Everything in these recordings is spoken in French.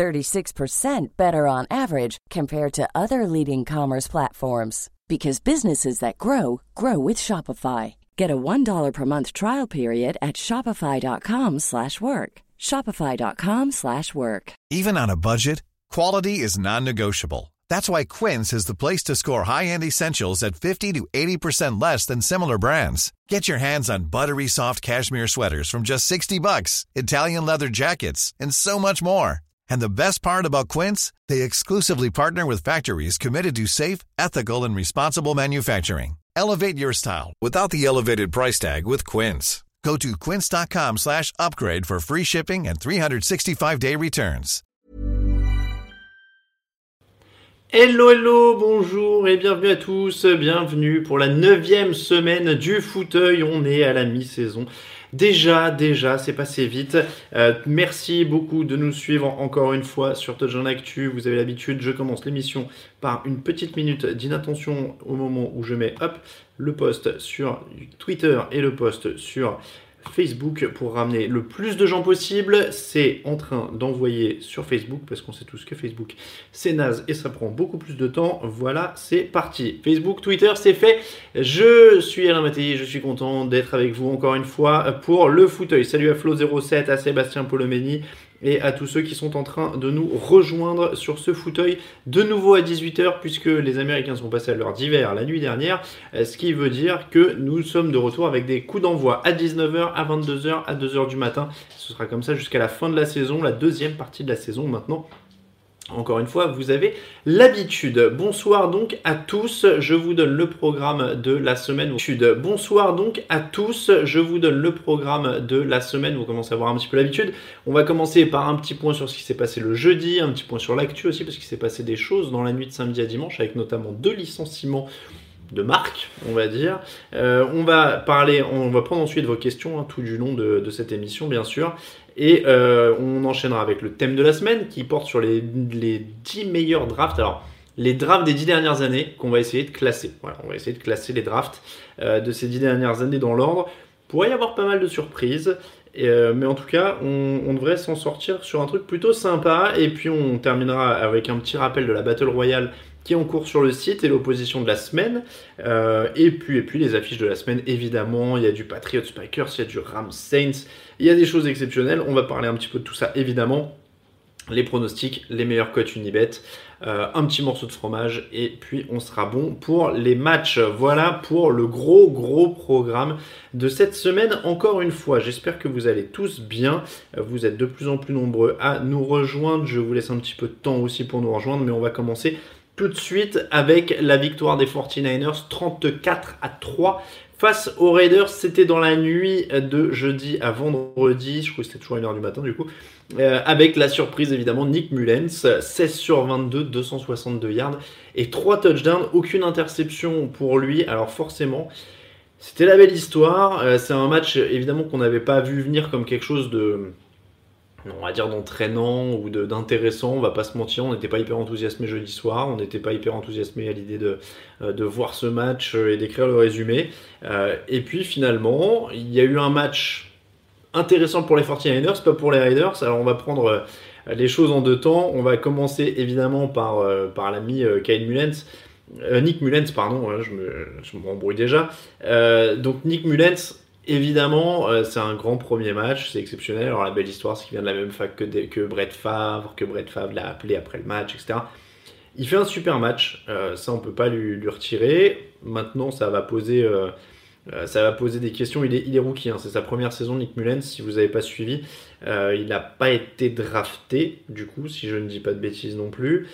36% better on average compared to other leading commerce platforms because businesses that grow grow with Shopify. Get a $1 per month trial period at shopify.com/work. shopify.com/work. Even on a budget, quality is non-negotiable. That's why Quince is the place to score high-end essentials at 50 to 80% less than similar brands. Get your hands on buttery soft cashmere sweaters from just 60 bucks, Italian leather jackets, and so much more. And the best part about Quince, they exclusively partner with factories committed to safe, ethical, and responsible manufacturing. Elevate your style without the elevated price tag with Quince. Go to quince.com slash upgrade for free shipping and 365-day returns. Hello, hello, bonjour et bienvenue à tous. Bienvenue pour la neuvième semaine du fauteuil. On est à la mi-saison. Déjà, déjà, c'est passé vite. Euh, merci beaucoup de nous suivre encore une fois sur Touchdown Actu. Vous avez l'habitude, je commence l'émission par une petite minute d'inattention au moment où je mets le post sur Twitter et le post sur Facebook pour ramener le plus de gens possible. C'est en train d'envoyer sur Facebook parce qu'on sait tous que Facebook c'est naze et ça prend beaucoup plus de temps. Voilà, c'est parti. Facebook, Twitter, c'est fait. Je suis Alain Mattei, je suis content d'être avec vous encore une fois pour le fauteuil. Salut à Flo07, à Sébastien Polomeni, et à tous ceux qui sont en train de nous rejoindre sur ce fauteuil de nouveau à 18h puisque les Américains sont passés à l'heure d'hiver la nuit dernière, ce qui veut dire que nous sommes de retour avec des coups d'envoi à 19h, à 22h, à 2h du matin. Ce sera comme ça jusqu'à la fin de la saison, la deuxième partie de la saison maintenant. Encore une fois, vous avez l'habitude. Bonsoir donc à tous. Je vous donne le programme de la semaine. Bonsoir donc à tous. Je vous donne le programme de la semaine. Vous commencez à avoir un petit peu l'habitude. On va commencer par un petit point sur ce qui s'est passé le jeudi, un petit point sur l'actu aussi, parce qu'il s'est passé des choses dans la nuit de samedi à dimanche, avec notamment deux licenciements de marque, on va dire. Euh, on va parler, on va prendre ensuite vos questions hein, tout du long de, de, cette émission, bien sûr. Et euh, on enchaînera avec le thème de la semaine qui porte sur les, les 10 meilleurs drafts. Alors, les drafts des 10 dernières années qu'on va essayer de classer. Voilà, on va essayer de classer les drafts euh, de ces 10 dernières années dans l'ordre. Pourrait y avoir pas mal de surprises. Euh, mais en tout cas, on, devrait s'en sortir sur un truc plutôt sympa. Et puis on terminera avec un petit rappel de la Battle Royale qui est en cours sur le site et l'opposition de la semaine. Et, puis, et puis les affiches de la semaine, évidemment. Il y a du Patriot Spikers, il y a du Rams Saints. Il y a des choses exceptionnelles. On va parler un petit peu de tout ça, évidemment. Les pronostics, les meilleurs cotes Unibet, euh, un petit morceau de fromage et puis on sera bon pour les matchs. Voilà pour le gros gros programme de cette semaine. Encore une fois, j'espère que vous allez tous bien. Vous êtes de plus en plus nombreux à nous rejoindre. Je vous laisse un petit peu de temps aussi pour nous rejoindre, mais on va commencer tout de suite avec la victoire des 49ers 34 à 3 face aux Raiders. C'était dans la nuit de jeudi à vendredi, je crois que c'était toujours 1h du matin du coup, euh, avec la surprise évidemment Nick Mullens, 16 sur 22, 262 yards et 3 touchdowns, aucune interception pour lui. Alors forcément, c'était la belle histoire. Euh, c'est un match évidemment qu'on n'avait pas vu venir comme quelque chose de on va dire d'entraînant ou d'intéressant, on va pas se mentir, on n'était pas hyper enthousiasmé jeudi soir, on n'était pas hyper enthousiasmé à l'idée de, euh, de, voir ce match euh, et d'écrire le résumé. Euh, et puis finalement, il y a eu un match intéressant pour les 49ers, pas pour les Raiders. Alors on va prendre les choses en deux temps. On va commencer évidemment par, l'ami Kyle Mullens. Nick Mullens, pardon, je me, je déjà. donc Nick Mullens, Évidemment, euh, c'est un grand premier match, c'est exceptionnel. Alors la belle histoire, c'est qu'il vient de la même fac que, que Brett Favre, que Brett Favre l'a appelé après le match, etc. Il fait un super match, euh, ça on peut pas lui, retirer. Maintenant, ça va poser, euh, ça va poser des questions. Il est, il est rookie, hein. c'est sa première saison, Nick Mullens. Si vous n'avez pas suivi, il n'a pas été drafté, du coup, si je ne dis pas de bêtises non plus.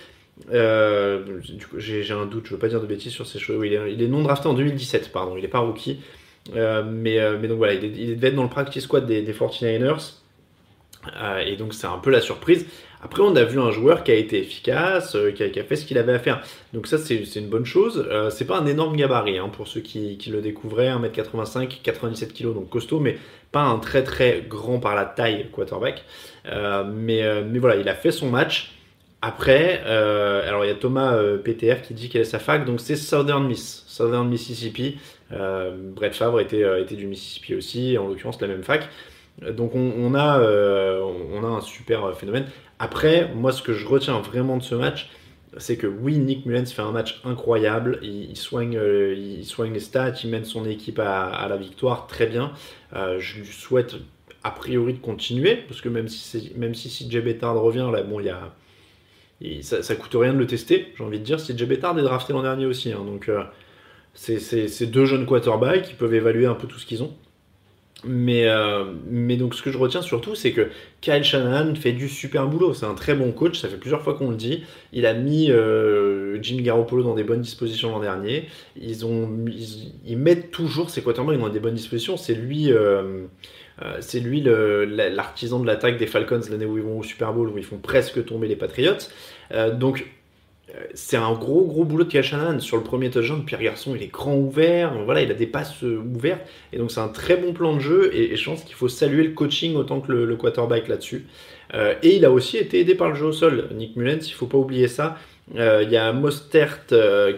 j'ai un doute, je veux pas dire de bêtises sur ces choses. Il, est, il est non drafté en 2017, pardon, il n'est pas rookie. Euh, mais, euh, mais donc voilà, il, devait être dans le practice squad des, 49ers. Euh, et donc c'est un peu la surprise. Après, on a vu un joueur qui a été efficace, qui, a, fait ce qu'il avait à faire. Donc ça, c'est une bonne chose. Euh, c'est pas un énorme gabarit hein, pour ceux qui, le découvraient, 1m85, 97 kg, donc costaud, mais pas un très très grand par la taille quarterback. Mais, mais voilà, il a fait son match. Après, alors il y a Thomas PTR qui dit qu'elle est sa fac, donc c'est Southern Miss, Southern Mississippi. Brett Favre était, était du Mississippi aussi, en l'occurrence la même fac. Donc on, a, on a un super phénomène. Après, moi, ce que je retiens vraiment de ce match, c'est que oui, Nick Mullens fait un match incroyable. Il, soigne, euh, il les stats, il mène son équipe à, la victoire très bien. Euh, je lui souhaite a priori de continuer, parce que même si, si CJ revient, bon, ça, ça coûte rien de le tester, j'ai envie de dire. CJ Bettard est drafté l'an dernier aussi, hein, donc euh, c'est deux jeunes quarterbacks qui peuvent évaluer un peu tout ce qu'ils ont. Mais, euh, mais donc ce que je retiens surtout, c'est que Kyle Shanahan fait du super boulot. C'est un très bon coach, ça fait plusieurs fois qu'on le dit. Il a mis euh, Jimmy Garoppolo dans des bonnes dispositions l'an dernier. Ils, mettent toujours ses quarterbacks dans des bonnes dispositions. C'est lui, euh, c'est lui l'artisan de l'attaque des Falcons l'année où ils vont au Super Bowl, où ils font presque tomber les Patriots. donc c'est un gros gros boulot de Kachanan sur le premier touchdown. Pierre Garçon, il est grand ouvert, voilà, il a des passes euh, ouvertes et donc c'est un très bon plan de jeu. Et, je pense qu'il faut saluer le coaching autant que le, quarterback là-dessus. Euh, et il a aussi été aidé par le jeu au sol, Nick Mullens. Il faut pas oublier ça. Euh, il y a Mostert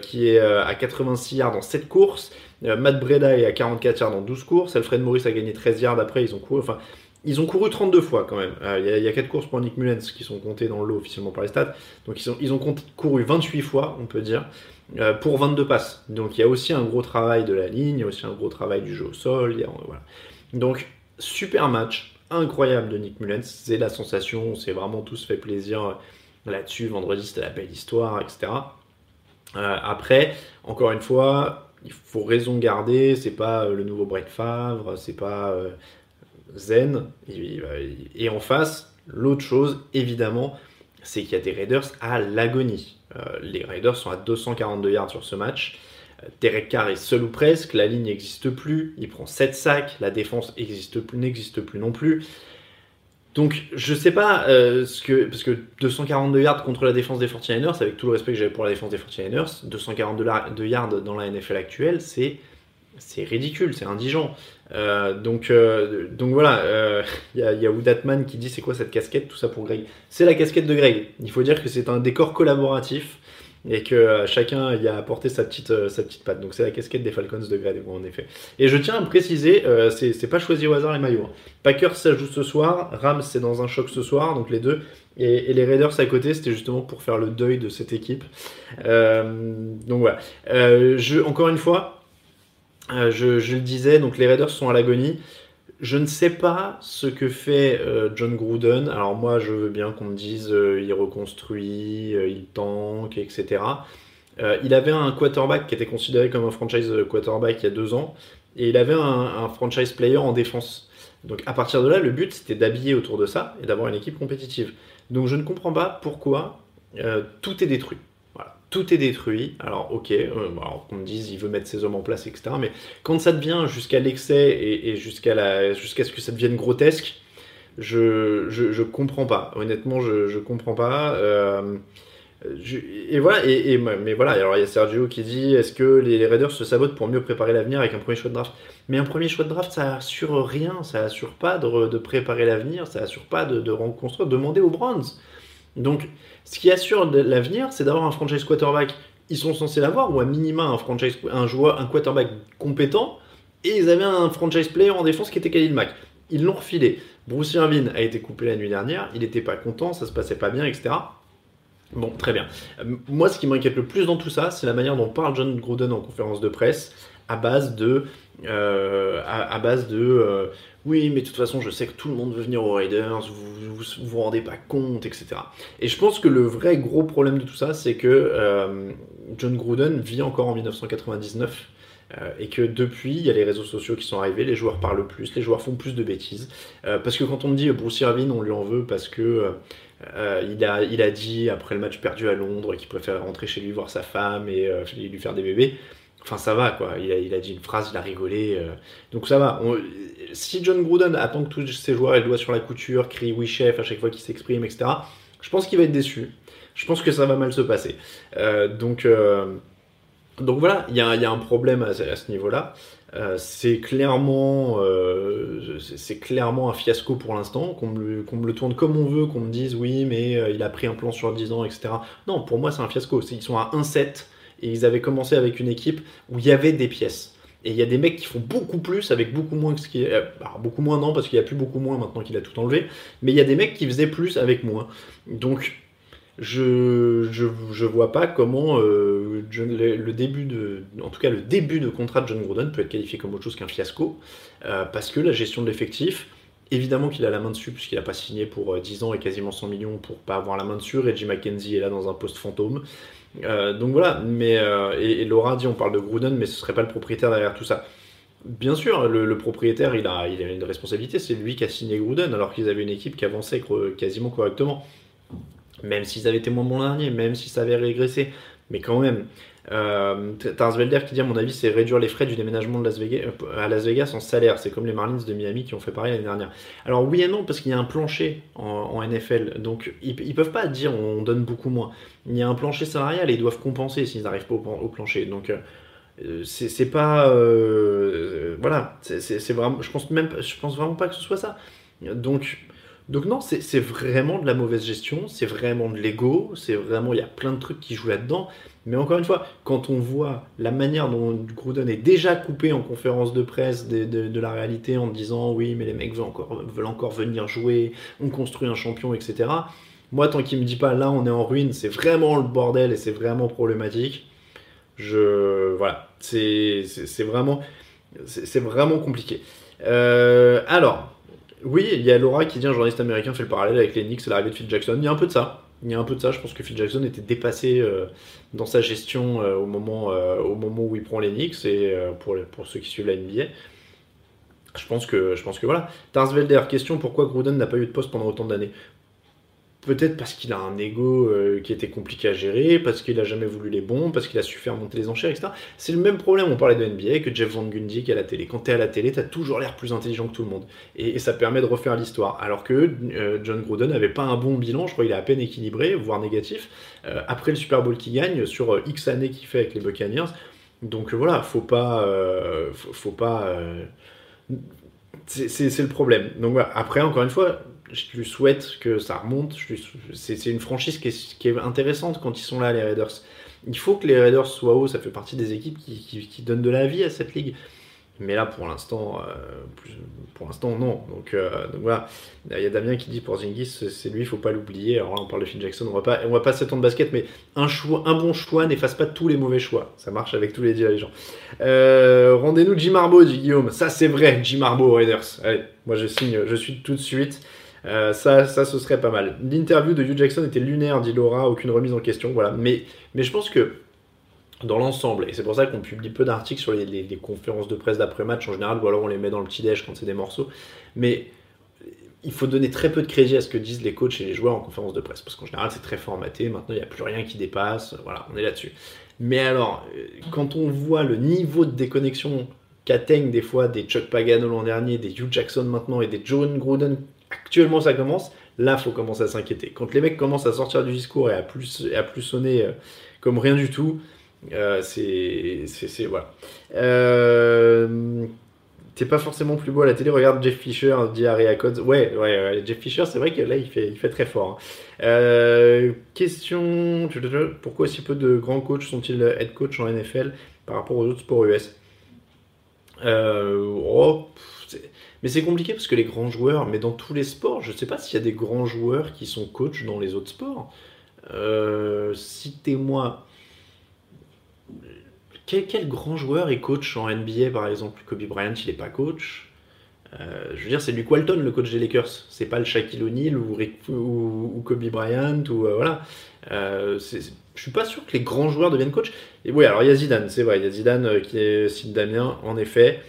qui est à 86 yards dans 7 courses. Matt Breda est à 44 yards dans 12 courses. Alfred Morris a gagné 13 yards après. Ils ont couru. Enfin, ils ont couru 32 fois quand même. Euh, il y, a 4 courses pour Nick Mullens qui sont comptées dans le lot officiellement par les stats. Donc ils, ils ont couru 28 fois, on peut dire, euh, pour 22 passes. Donc il y a aussi un gros travail de la ligne, il y a aussi un gros travail du jeu au sol. Donc super match, incroyable de Nick Mullens. C'est la sensation, c'est vraiment tous fait plaisir là-dessus. Vendredi c'était la belle histoire, etc. Euh, après, encore une fois, il faut raison garder. C'est pas le nouveau Brett Favre, c'est pas zen. Et en face, l'autre chose, évidemment, c'est qu'il y a des Raiders à l'agonie. Euh, les Raiders sont à 242 yards sur ce match. Euh, Derek Carr est seul ou presque, la ligne n'existe plus, il prend 7 sacs, la défense n'existe plus, non plus. Donc je sais pas euh, ce que parce que 242 yards contre la défense des 49ers, avec tout le respect que j'avais pour la défense des 49ers, 242 yards dans la NFL actuelle, c'est ridicule, c'est indigent. Euh, donc, euh, donc voilà, il euh, y, a Woodatman qui dit c'est quoi cette casquette, tout ça pour Greg. C'est la casquette de Greg. Il faut dire que c'est un décor collaboratif et que chacun y a apporté sa petite, sa petite patte. Donc c'est la casquette des Falcons de Greg, en effet. Et je tiens à préciser, c'est pas choisi au hasard les maillots. Hein. Packers ça joue ce soir, Rams c'est dans un choc ce soir, donc les deux. Et, les Raiders à côté, c'était justement pour faire le deuil de cette équipe. donc voilà. je, encore une fois, euh, je, le disais, donc les Raiders sont à l'agonie. Je ne sais pas ce que fait euh, John Gruden. Alors moi, je veux bien qu'on me dise euh, il reconstruit, il tank, etc. il avait un quarterback qui était considéré comme un franchise quarterback il y a deux ans, et il avait un, un franchise player en défense. Donc à partir de là, le but c'était d'habiller autour de ça et d'avoir une équipe compétitive. Donc je ne comprends pas pourquoi tout est détruit tout est détruit. Alors, ok, euh, alors qu'on me dise il veut mettre ses hommes en place, etc. Mais quand ça devient jusqu'à l'excès et, jusqu'à ce que ça devienne grotesque, je, je, comprends pas. Honnêtement, je, je comprends pas. Euh, et voilà, et, mais voilà, alors il y a Sergio qui dit est-ce que les, Raiders se sabotent pour mieux préparer l'avenir avec un premier choix de draft? Mais un premier choix de draft, ça assure rien, ça assure pas de, de préparer l'avenir, ça assure pas de, de reconstruire. Demandez aux Browns. Donc, ce qui assure l'avenir, c'est d'avoir un franchise quarterback. Ils sont censés l'avoir, ou à minima un franchise, un quarterback compétent. Et ils avaient un franchise player en défense qui était Khalil Mack. Ils l'ont refilé. Bruce Irvin a été coupé la nuit dernière. Il n'était pas content, ça se passait pas bien, etc. Bon, très bien. Euh, moi, ce qui m'inquiète le plus dans tout ça, c'est la manière dont parle John Gruden en conférence de presse, à base de, euh, euh, oui, mais de toute façon, je sais que tout le monde veut venir aux Raiders, vous vous, vous, rendez pas compte, etc. Et je pense que le vrai gros problème de tout ça, c'est que euh, John Gruden vit encore en 1999 euh, et que depuis, il y a les réseaux sociaux qui sont arrivés, les joueurs parlent plus, les joueurs font plus de bêtises. Euh, parce que quand on me dit Bruce Irvin, on lui en veut parce que il, a, il a dit après le match perdu à Londres qu'il préfère rentrer chez lui voir sa femme et lui faire des bébés. Enfin, ça va, quoi. Il a, il a dit une phrase, il a rigolé. Donc ça va. Si John Gruden attend que tous ses joueurs aient le doigt sur la couture, crie oui chef à chaque fois qu'il s'exprime, etc., Je pense qu'il va être déçu. Je pense que ça va mal se passer. donc, donc voilà, il y, a un problème à, ce niveau-là. c'est clairement, c'est clairement un fiasco pour l'instant, qu'on me, le tourne comme on veut, qu'on me dise oui, mais il a pris un plan sur 10 ans, etc. Non, pour moi c'est un fiasco. Ils sont à 1-7 et ils avaient commencé avec une équipe où il y avait des pièces. Et il y a des mecs qui font beaucoup plus avec beaucoup moins que ce qui. Euh, beaucoup moins, non, parce qu'il y a plus beaucoup moins maintenant qu'il a tout enlevé. Mais il y a des mecs qui faisaient plus avec moins. Donc, je, je, vois pas comment euh, le, début de. En tout cas, le début de contrat de John Gruden peut être qualifié comme autre chose qu'un fiasco. Euh, parce que la gestion de l'effectif. Évidemment qu'il a la main dessus, puisqu'il n'a pas signé pour 10 ans et quasiment 100 millions pour pas avoir la main dessus. Reggie McKenzie est là dans un poste fantôme. Euh, donc voilà, mais euh, et, Laura dit on parle de Gruden, mais ce serait pas le propriétaire derrière tout ça. Bien sûr, le, propriétaire il a, il a une responsabilité, c'est lui qui a signé Gruden, alors qu'ils avaient une équipe qui avançait quasiment correctement. Même s'ils avaient été moins bons dernier, même si ça avait régressé, mais quand même. Euh, T'as qui dit à mon avis c'est réduire les frais du déménagement de Las Vegas, euh, à Las Vegas en salaire. C'est comme les Marlins de Miami qui ont fait pareil l'année dernière. Alors oui et non parce qu'il y a un plancher en, NFL. Donc ils, ils, peuvent pas dire on donne beaucoup moins. Il y a un plancher salarial et ils doivent compenser s'ils n'arrivent pas au, plancher. Donc euh, c'est pas euh, voilà. C'est vraiment. Je pense même je pense vraiment pas que ce soit ça. Donc donc non, c'est vraiment de la mauvaise gestion, c'est vraiment de l'ego, c'est vraiment, il y a plein de trucs qui jouent là-dedans. Mais encore une fois, quand on voit la manière dont Gruden est déjà coupé en conférence de presse de, la réalité en disant oui, mais les mecs veulent encore, veulent encore venir jouer, on construit un champion, etc. Moi, tant qu'il me dit pas là, on est en ruine, c'est vraiment le bordel et c'est vraiment problématique. Je voilà, c'est vraiment c'est vraiment compliqué. Euh, alors, oui, il y a Laura qui dit un journaliste américain fait le parallèle avec les Knicks et l'arrivée de Phil Jackson. Il y a un peu de ça. Il y a un peu de ça. Je pense que Phil Jackson était dépassé euh, dans sa gestion euh, au, moment, euh, au moment où il prend les Knicks et pour, pour ceux qui suivent la NBA. Je pense que, je pense que voilà. Tarsvelder, question pourquoi Gruden n'a pas eu de poste pendant autant d'années? Peut-être parce qu'il a un ego euh, qui était compliqué à gérer, parce qu'il a jamais voulu les bons, parce qu'il a su faire monter les enchères, etc. C'est le même problème, on parlait de NBA, que Jeff Van Gundy qui est à la télé. Quand tu es à la télé, tu as toujours l'air plus intelligent que tout le monde. Et, ça permet de refaire l'histoire. Alors que euh, John Gruden n'avait pas un bon bilan, je crois qu'il est à peine équilibré, voire négatif, euh, après le Super Bowl qu'il gagne, sur X années qu'il fait avec les Buccaneers. Donc voilà, faut pas... faut, faut, pas... c'est le problème. Donc voilà, après, encore une fois je lui souhaite que ça remonte. C'est une franchise qui est, intéressante quand ils sont là, les Raiders. Il faut que les Raiders soient hauts, ça fait partie des équipes qui, donnent de la vie à cette ligue. Mais là, pour l'instant, euh, pour l'instant, non. Euh, donc, voilà. Il y a Damien qui dit pour Zingis, c'est lui, il faut pas l'oublier. Alors là, on parle de Phil Jackson, on va pas, on va pas basket, mais un bon choix n'efface pas tous les mauvais choix. Ça marche avec tous les dirigeants. Euh, Rendez-nous Jim Marbo, dit Guillaume. Ça, c'est vrai, Jim Marbo, Raiders. Allez, moi, je signe, je suis tout de suite. Euh, ça, ça, ce serait pas mal. L'interview de Hugh Jackson était lunaire, dit Laura, aucune remise en question. Voilà. Mais, mais je pense que dans l'ensemble, et c'est pour ça qu'on publie peu d'articles sur les, conférences de presse d'après-match en général, ou alors on les met dans le petit déj quand c'est des morceaux. Mais il faut donner très peu de crédit à ce que disent les coachs et les joueurs en conférence de presse, parce qu'en général c'est très formaté, maintenant il n'y a plus rien qui dépasse, voilà, on est là-dessus. Mais alors, euh, quand on voit le niveau de déconnexion qu'atteignent des fois des Chuck Pagano l'an dernier, des Hugh Jackson maintenant et des John Gruden actuellement ça commence, là faut commencer à s'inquiéter. Quand les mecs commencent à sortir du discours et à plus, à plus sonner euh, comme rien du tout, euh, c'est. Voilà. Euh, T'es pas forcément plus beau à la télé, regarde Jeff Fisher, dit Codes. Ouais, ouais, Jeff Fisher, c'est vrai que là il fait, il fait très fort. Hein. Euh, question pourquoi si peu de grands coachs sont-ils head coach en NFL par rapport aux autres sports US oh, mais c'est compliqué parce que les grands joueurs, mais dans tous les sports, je ne sais pas s'il y a des grands joueurs qui sont coachs dans les autres sports. Euh, citez-moi. Quel, grand joueur est coach en NBA par exemple? Kobe Bryant, il n'est pas coach. Euh, je veux dire, c'est Luke Walton, le coach des Lakers. C'est pas le Shaquille O'Neal ou, Kobe Bryant ou euh, voilà. je suis pas sûr que les grands joueurs deviennent coach. Et oui, alors il y a Zidane, c'est vrai, il y a Zidane qui est cite Damien, en effet.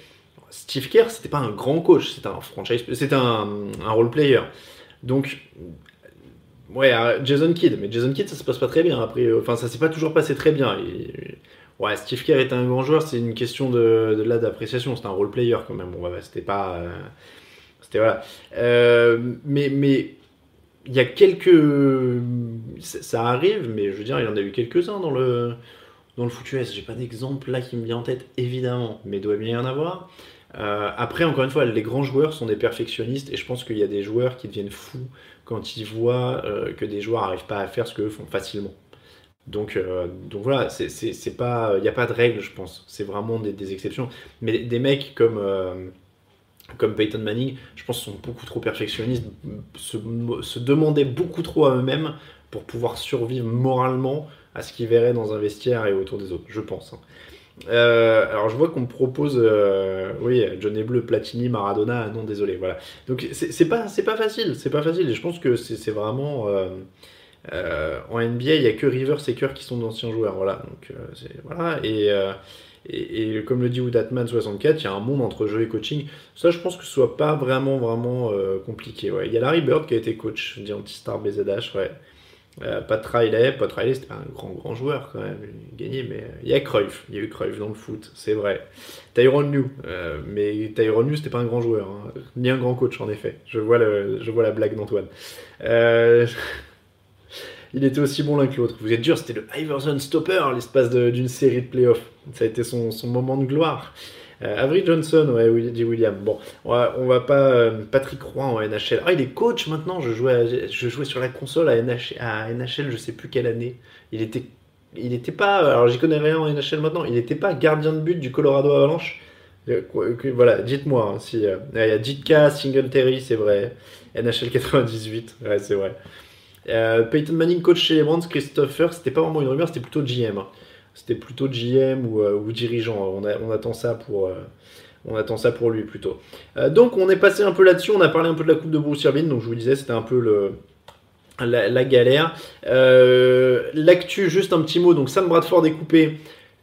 Steve Kerr, c'était pas un grand coach, c'était un franchise, c'était un, un role player. Donc, ouais, euh, Jason Kidd, mais Jason Kidd, ça se passe pas très bien. Après, enfin, ça s'est pas toujours passé très bien. ouais, Steve Kerr était un grand joueur, c'est une question de, de là d'appréciation. C'était un role player quand même. Bon, bah, c'était pas, euh, c'était voilà. Euh, mais, mais il y a quelques. Ça arrive, mais je veux dire, il y en a eu quelques-uns dans le, dans le foot. J'ai pas d'exemple là qui me vient en tête, évidemment, mais doit bien y en avoir. Euh, après, encore une fois, les grands joueurs sont des perfectionnistes et je pense qu'il y a des joueurs qui deviennent fous quand ils voient euh, que des joueurs n'arrivent pas à faire ce qu'eux font facilement. Donc, euh, donc voilà, il n'y a pas de règle, je pense. C'est vraiment des, exceptions. Mais des mecs comme comme Peyton Manning, je pense, sont beaucoup trop perfectionnistes, se, se demandaient beaucoup trop à eux-mêmes pour pouvoir survivre moralement à ce qu'ils verraient dans un vestiaire et autour des autres, je pense. Euh, alors je vois qu'on me propose, euh, oui, Johnny Bleu, Platini, Maradona, non désolé, voilà. Donc c'est pas, c'est pas facile, c'est pas facile. Et je pense que c'est vraiment euh, en NBA, il y a que Rivers et Kerr qui sont d'anciens joueurs, voilà. Donc voilà et, et, comme le dit Woodatman 64, il y a un monde entre jeu et coaching. Ça, je pense que ce soit pas vraiment vraiment compliqué. Ouais. Il y a Larry Bird qui a été coach d'Antistar BZH, ouais. Euh, Pat Riley, Pat Riley c'était un grand grand joueur quand même, il gagné, mais euh, il y a Cruyff, il y a eu Cruyff dans le foot, c'est vrai. Tyrone New, euh, mais Tyrone New c'était pas un grand joueur, hein. ni un grand coach en effet. Je vois, le, je vois la blague d'Antoine. il était aussi bon l'un que l'autre. Vous êtes dur, c'était le Iverson Stopper l'espace d'une série de playoffs. Ça a été son, son moment de gloire. Euh, Avery Johnson, ouais, dit William. Bon, on va, pas. Euh, Patrick Roy en NHL. Ah, il est coach maintenant. Je jouais, je jouais sur la console à, NH, à NHL, je sais plus quelle année. Il était, il était pas. Alors, j'y connais rien en NHL maintenant. Il n'était pas gardien de but du Colorado Avalanche. Euh, voilà, dites-moi hein, si. il y a Jitka, Singletary, c'est vrai. NHL 98, ouais, c'est vrai. Peyton Manning, coach chez les Brands, Christopher, c'était pas vraiment une rumeur, c'était plutôt GM. C'était plutôt GM euh, ou, dirigeant. On, attend ça pour. Euh, on attend ça pour lui plutôt. Euh, donc on est passé un peu là-dessus, on a parlé un peu de la coupe de Bruce Irvine, donc je vous disais c'était un peu le, la, galère. L'actu, juste un petit mot, donc Sam Bradford est coupé.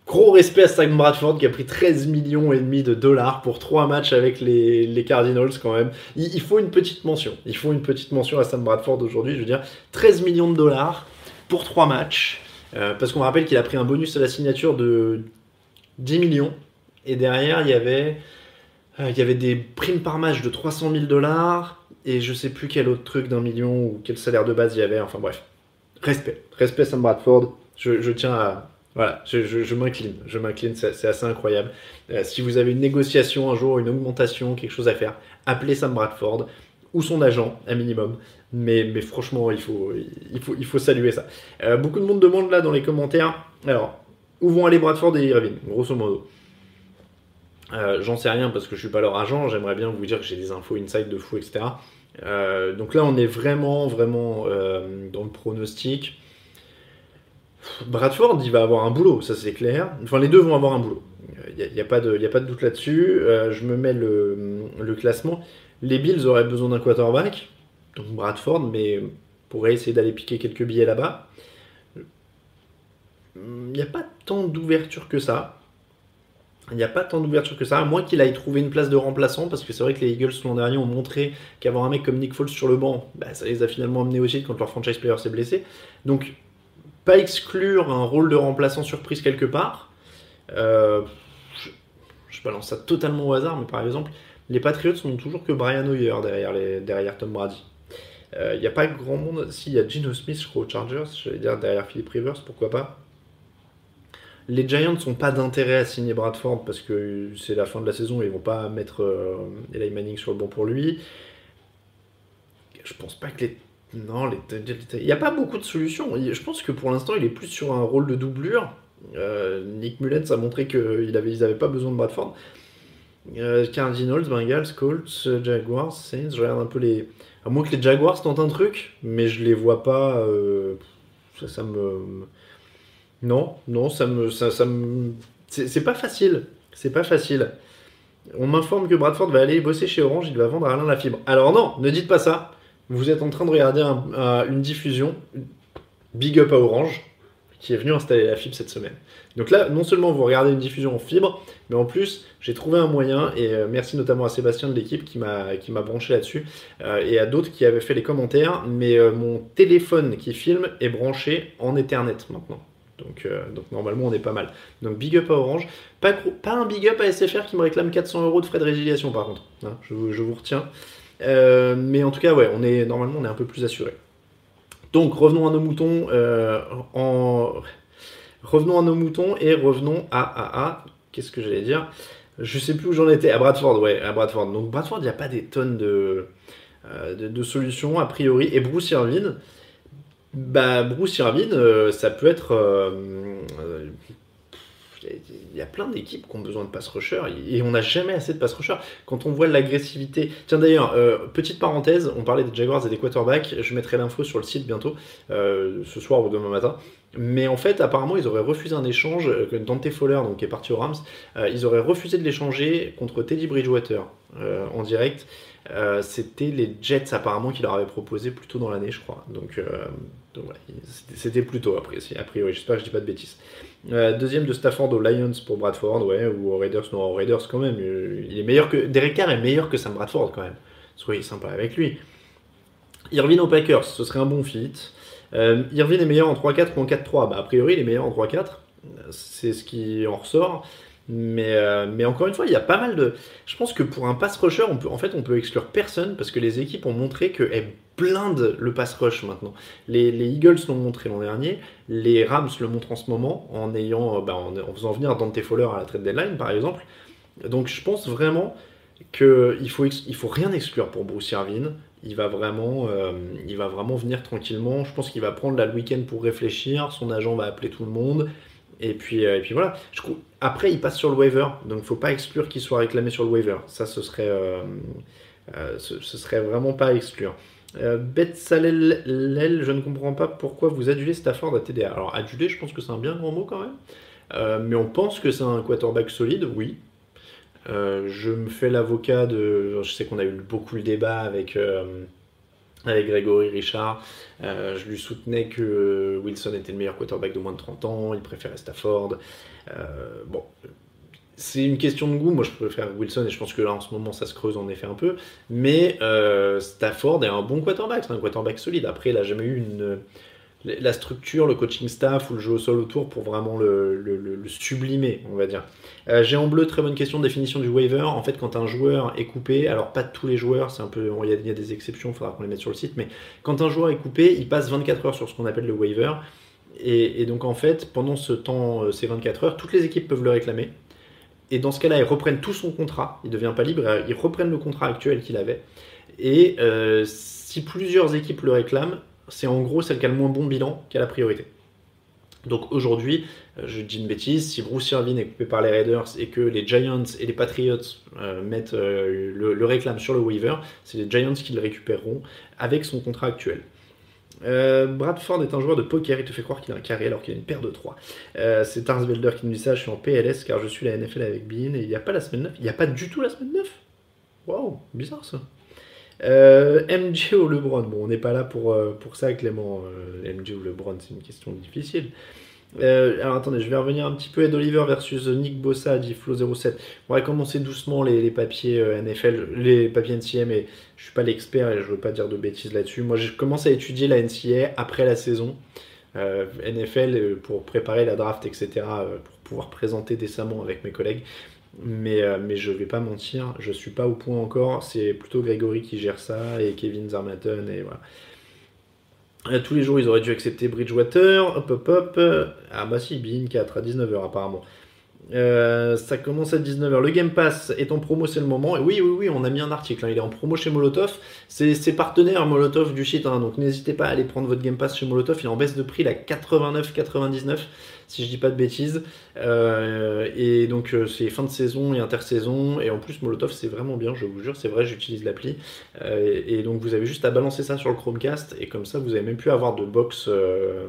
Gros respect à Sam Bradford qui a pris 13 millions et demi de dollars pour 3 matchs avec les, Cardinals quand même. Il, il, faut une petite mention. Il faut une petite mention à Sam Bradford aujourd'hui. Je veux dire, 13 millions de dollars pour 3 matchs. Euh, parce qu'on rappelle qu'il a pris un bonus à la signature de 10 millions. Et derrière, il y avait, euh, il y avait des primes par match de 300 000 dollars. Et je sais plus quel autre truc d'un million ou quel salaire de base il y avait. Enfin bref. Respect. Respect Sam Bradford. Je, tiens à. Voilà, je, m'incline. Je m'incline, c'est assez incroyable. Euh, si vous avez une négociation un jour, une augmentation, quelque chose à faire, appelez Sam Bradford ou son agent, un minimum. Mais, mais franchement, il faut, il, faut, il faut saluer ça. Euh, beaucoup de monde demande là dans les commentaires, alors, où vont aller Bradford et Irving, grosso modo? Euh, J'en sais rien parce que je suis pas leur agent, j'aimerais bien vous dire que j'ai des infos inside de fou, etc. Euh, donc là, on est vraiment, vraiment dans le pronostic. Bradford, il va avoir un boulot, ça c'est clair. Enfin, les deux vont avoir un boulot. Il n'y a, a, pas de, a pas de doute là-dessus. je me mets le, le classement. Les Bills auraient besoin d'un quarterback donc Bradford, mais pourrait essayer d'aller piquer quelques billets là-bas. Il n'y a pas tant d'ouverture que ça. Il n'y a pas tant d'ouverture que ça, à moins qu'il aille trouver une place de remplaçant, parce que c'est vrai que les Eagles l'an dernier ont montré qu'avoir un mec comme Nick Foles sur le banc, bah, ça les a finalement amenés aussi quand leur franchise player s'est blessé. Donc, pas exclure un rôle de remplaçant surprise quelque part. Euh, je, balance ça totalement au hasard, mais par exemple, les Patriots n'ont toujours que Brian Hoyer derrière, les, derrière Tom Brady. Il euh, n'y a pas grand monde. Si, il y a Gino Smith, je crois, aux Chargers, j'allais dire derrière Philip Rivers, pourquoi pas. Les Giants n'ont pas d'intérêt à signer Bradford parce que c'est la fin de la saison et ils vont pas mettre euh, Eli Manning sur le banc pour lui. Je pense pas que les. Non, il n'y a pas beaucoup de solutions. Je pense que pour l'instant, il est plus sur un rôle de doublure. Euh, Nick Mullens a montré qu'ils n'avaient pas besoin de Bradford. Cardinals, Bengals, Colts, Jaguars, Saints, je regarde un peu les, à moins que les Jaguars tentent un truc, mais je les vois pas. Euh, ça, me. Non, non, ça me. C'est pas facile. C'est pas facile. On m'informe que Bradford va aller bosser chez Orange, il va vendre Alain la fibre. Alors non, ne dites pas ça. Vous êtes en train de regarder une diffusion. Big up à Orange, qui est venu installer la fibre cette semaine. Donc là, non seulement vous regardez une diffusion en fibre, mais en plus, j'ai trouvé un moyen, et euh, merci notamment à Sébastien de l'équipe qui m'a branché là-dessus, euh, et à d'autres qui avaient fait les commentaires, mais euh, mon téléphone qui filme est branché en Ethernet maintenant. Donc, donc normalement, on est pas mal. Donc big up à Orange. Pas, un big up à SFR qui me réclame 400 euros de frais de résiliation par contre. Hein, je, je, vous retiens. mais en tout cas, ouais, on est, normalement, on est un peu plus assuré. Donc revenons à nos moutons. en... Revenons à nos moutons et revenons à, à, à qu'est-ce que j'allais dire? Je sais plus où j'en étais. À Bradford, ouais, à Bradford. Donc Bradford, il n'y a pas des tonnes de, de, solutions a priori. Et Bruce Irvin, bah, Bruce Irvin, ça peut être il y a plein d'équipes qui ont besoin de pass rusher et on n'a jamais assez de pass rusher. Quand on voit l'agressivité. Tiens d'ailleurs, euh, petite parenthèse, on parlait des Jaguars et des quarterbacks. Je mettrai l'info sur le site bientôt, euh, ce soir ou demain matin. Mais en fait, apparemment, ils auraient refusé un échange. Euh, Dante Fowler, donc, qui est parti aux Rams, ils auraient refusé de l'échanger contre Teddy Bridgewater en direct. C'était les Jets apparemment qui leur avaient proposé plus tôt dans l'année, je crois. Donc, c'était plus tôt, après, a priori. J'espère que je dis pas de bêtises. Euh, deuxième de Stafford aux Lions pour Bradford, ouais, ou aux Raiders. Non, aux Raiders quand même. Euh, il est meilleur que. Derek Carr est meilleur que Sam Bradford quand même. Soyez sympa avec lui. Irvin aux Packers, ce serait un bon fit. Euh, Irvin est meilleur en 3-4 ou en 4-3. Bah, a priori, il est meilleur en 3-4. C'est ce qui en ressort. Mais, mais encore une fois, il y a pas mal de. Je pense que pour un pass rusher, on peut, en fait, on peut exclure personne parce que les équipes ont montré qu'elles blindent le pass rush maintenant. Les, les Eagles l'ont montré l'an dernier, les Rams le montrent en ce moment en, ayant, bah, en, faisant venir Dante Fowler à la trade deadline, par exemple. Donc je pense vraiment qu'il faut, il faut rien exclure pour Bruce Irvin. Il va, vraiment, euh, il va vraiment venir tranquillement. Je pense qu'il va prendre le week-end pour réfléchir. Son agent va appeler tout le monde. Et puis, euh, et puis voilà. Après, il passe sur le waiver, donc il faut pas exclure qu'il soit réclamé sur le waiver. Ça, ce serait, euh, euh, ce, serait vraiment pas à exclure. Euh, Salel, je ne comprends pas pourquoi vous adulez Stafford à TDA. Alors, aduler, je pense que c'est un bien grand mot quand même. mais on pense que c'est un quarterback solide, oui. je me fais l'avocat de. Je sais qu'on a eu beaucoup le débat avec avec Grégory Richard. Euh, je lui soutenais que Wilson était le meilleur quarterback de moins de 30 ans, il préférait Stafford. Euh, bon, c'est une question de goût. Moi, je préfère Wilson et je pense que là, en ce moment, ça se creuse en effet un peu. Mais euh, Stafford est un bon quarterback, c'est un quarterback solide. Après, il n'a jamais eu une la structure, le coaching staff ou le jeu au sol autour pour vraiment le, sublimer, on va dire. Euh, J'ai en bleu, très bonne question définition du waiver. En fait, quand un joueur est coupé, alors pas tous les joueurs, c'est un peu, il y, a, des exceptions, il faudra qu'on les mette sur le site, mais quand un joueur est coupé, il passe 24 heures sur ce qu'on appelle le waiver. Et, donc en fait, pendant ce temps, euh, ces 24 heures, toutes les équipes peuvent le réclamer. Et dans ce cas-là, ils reprennent tout son contrat, il ne devient pas libre, ils reprennent le contrat actuel qu'il avait. Et euh, si plusieurs équipes le réclament, c'est en gros celle qui a le moins bon bilan qui a la priorité. Donc aujourd'hui, euh, je dis une bêtise, si Bruce Irvin est coupé par les Raiders et que les Giants et les Patriots euh, mettent euh, le, réclament sur le waiver, c'est les Giants qui le récupéreront avec son contrat actuel. Bradford est un joueur de poker, il te fait croire qu'il a un carré alors qu'il a une paire de 3. c'est Tarsbelder qui nous dit ça, je suis en PLS car je suis la NFL avec Bean et il n'y a pas la semaine 9. Il n'y a pas du tout la semaine 9 Waouh, bizarre ça. Euh, MJ ou LeBron? Bon, on n'est pas là pour, euh, pour ça, Clément. Euh, MJ ou LeBron, c'est une question difficile. Alors attendez, je vais revenir un petit peu. Ed Oliver versus Nick Bossa, dit Flo07. On va commencer doucement les, papiers NFL, les papiers NCA, mais je suis pas l'expert et je veux pas dire de bêtises là-dessus. Moi, j'ai commencé à étudier la NCA après la saison. NFL pour préparer la draft, etc., pour pouvoir présenter décemment avec mes collègues. Mais, euh, mais je vais pas mentir, je suis pas au point encore. C'est plutôt Grégory qui gère ça et Kevin Zarmaton et voilà. Euh, tous les jours, ils auraient dû accepter Bridgewater. Hop, hop, hop. Ah, bah si, Bean 4 à 19h apparemment. Euh, ça commence à 19h. Le Game Pass est en promo, c'est le moment. Oui, oui, oui, on a mis un article. Hein. Il est en promo chez Molotov. C'est partenaire Molotov du site. Hein. donc n'hésitez pas à aller prendre votre Game Pass chez Molotov. Il est en baisse de prix, là, 89,99 si je dis pas de bêtises. Euh, et donc euh, c'est fin de saison et intersaison. Et en plus, Molotov, c'est vraiment bien, je vous jure, c'est vrai, j'utilise l'appli. et donc vous avez juste à balancer ça sur le Chromecast. Et comme ça, vous avez même plus à avoir de box,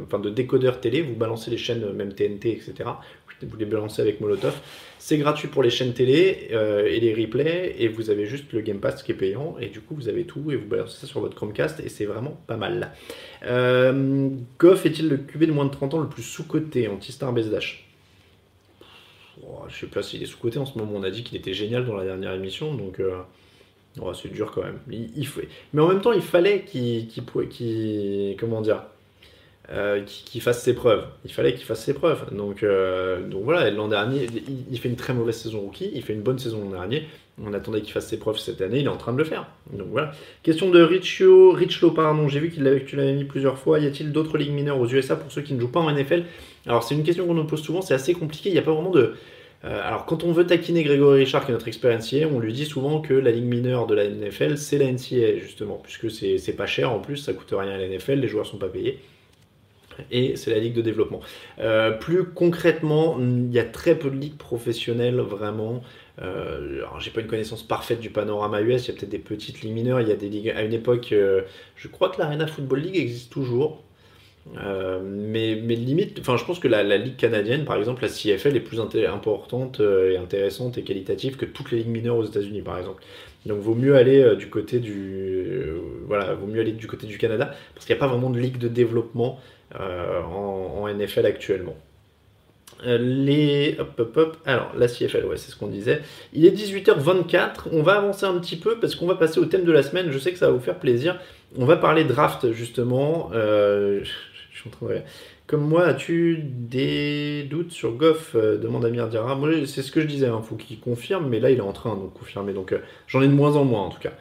enfin de décodeur télé. Vous balancez les chaînes, même TNT, etc vous les balancez avec Molotov. C'est gratuit pour les chaînes télé euh, et les replays, et vous avez juste le Game Pass qui est payant, et du coup vous avez tout, et vous balancez ça sur votre Chromecast, et c'est vraiment pas mal. Euh, Goff est-il le QB de moins de 30 ans le plus sous-coté anti-star base dash? Oh, Je sais pas s'il est sous-coté en ce moment, on a dit qu'il était génial dans la dernière émission, donc... Euh, oh, c'est dur quand même. Il, Mais en même temps, il fallait qu'il, comment dire, euh, qui, fasse ses preuves. Il fallait qu'il fasse ses preuves. Donc, euh, donc voilà, l'an dernier, il, fait une très mauvaise saison rookie, il fait une bonne saison l'an dernier. On attendait qu'il fasse ses preuves cette année, il est en train de le faire. Donc voilà. Question de Richio, Richlo, pardon, j'ai vu qu'il que tu l'avais mis plusieurs fois. Y a-t-il d'autres ligues mineures aux USA pour ceux qui ne jouent pas en NFL Alors c'est une question qu'on nous pose souvent, c'est assez compliqué, il n'y a pas vraiment de... Euh, alors, quand on veut taquiner Grégory Richard, qui est notre expériencier, on lui dit souvent que la ligue mineure de la NFL, c'est la NCAA, justement, puisque c'est pas cher en plus, ça coûte rien à la NFL, les joueurs sont pas payés et c'est la ligue de développement. Euh, plus concrètement, il y a très peu de ligues professionnelles vraiment. Euh, alors, j'ai pas une connaissance parfaite du panorama US, il y a peut-être des petites ligues mineures, il y a des ligues. À une époque, euh, je crois que l'Arena Football League existe toujours. Euh, mais, mais limite, enfin, je pense que la, ligue canadienne, par exemple, la CFL est plus importante et intéressante et qualitative que toutes les ligues mineures aux États-Unis, par exemple. Donc, vaut mieux aller du côté du, voilà, vaut mieux aller du côté du Canada parce qu'il n'y a pas vraiment de ligue de développement euh, en, NFL actuellement. Euh, les hop hop alors la CFL ouais c'est ce qu'on disait. Il est 18h24 on va avancer un petit peu parce qu'on va passer au thème de la semaine je sais que ça va vous faire plaisir. On va parler draft justement euh, je suis en train de... comme moi as-tu des doutes sur Goff demande Amir Diarra. Moi c'est ce que je disais il hein, faut qu'il confirme mais là il est en train de confirmer donc j'en ai de moins en moins en tout cas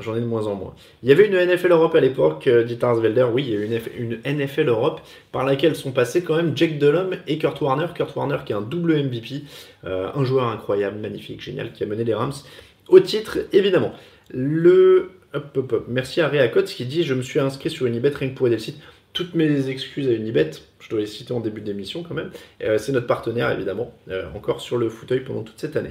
J'en ai de moins en moins. Il y avait une NFL Europe à l'époque, euh, dit Tarsvelder. Oui, il y a eu une, NFL Europe par laquelle sont passés quand même Jake Delhomme et Kurt Warner. Kurt Warner qui est un double MVP, euh, un joueur incroyable, magnifique, génial, qui a mené les Rams au titre, évidemment. Le. Merci à Réacote qui dit Je me suis inscrit sur Unibet rien que pour aider le site. Toutes mes excuses à Unibet, je dois les citer en début d'émission quand même. Euh, c'est notre partenaire évidemment, encore sur le fauteuil pendant toute cette année.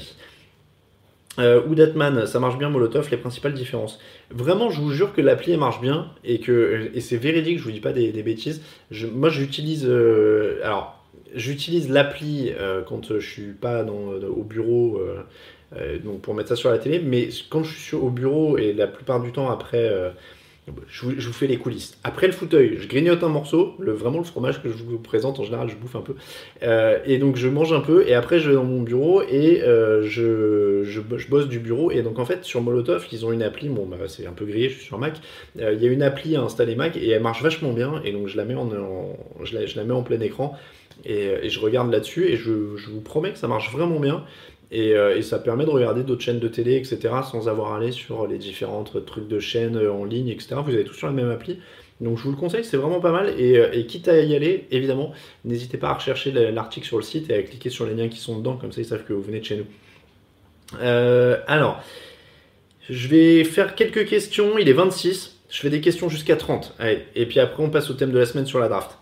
Euh, ou Datman, ça marche bien Molotov, les principales différences. Vraiment, je vous jure que l'appli marche bien et que et c'est véridique, je vous dis pas des, bêtises. moi, j'utilise euh, alors j'utilise l'appli euh, quand je suis pas au bureau, donc pour mettre ça sur la télé. Mais quand je suis au bureau et la plupart du temps après je vous, fais les coulisses. Après le fauteuil, je grignote un morceau, vraiment le fromage que je vous présente, en général je bouffe un peu. Euh, et donc je mange un peu, et après je vais dans mon bureau et euh, je, bosse du bureau. Et donc en fait sur Molotov, ils ont une appli, bon bah, c'est un peu grillé, je suis sur Mac, euh, il y a une appli à installer Mac et elle marche vachement bien. Et donc je la mets en, plein écran et, je regarde là-dessus et je vous promets que ça marche vraiment bien. Euh, et, ça permet de regarder d'autres chaînes de télé, etc., sans avoir à aller sur les différentes trucs de chaînes euh, en ligne, etc. Vous avez tout sur la même appli. Donc je vous le conseille, c'est vraiment pas mal. Et, euh, quitte à y aller, évidemment, n'hésitez pas à rechercher l'article sur le site et à cliquer sur les liens qui sont dedans, comme ça ils savent que vous venez de chez nous. alors, je vais faire quelques questions. Il est 26. Je fais des questions jusqu'à 30. Et puis après, on passe au thème de la semaine sur la draft.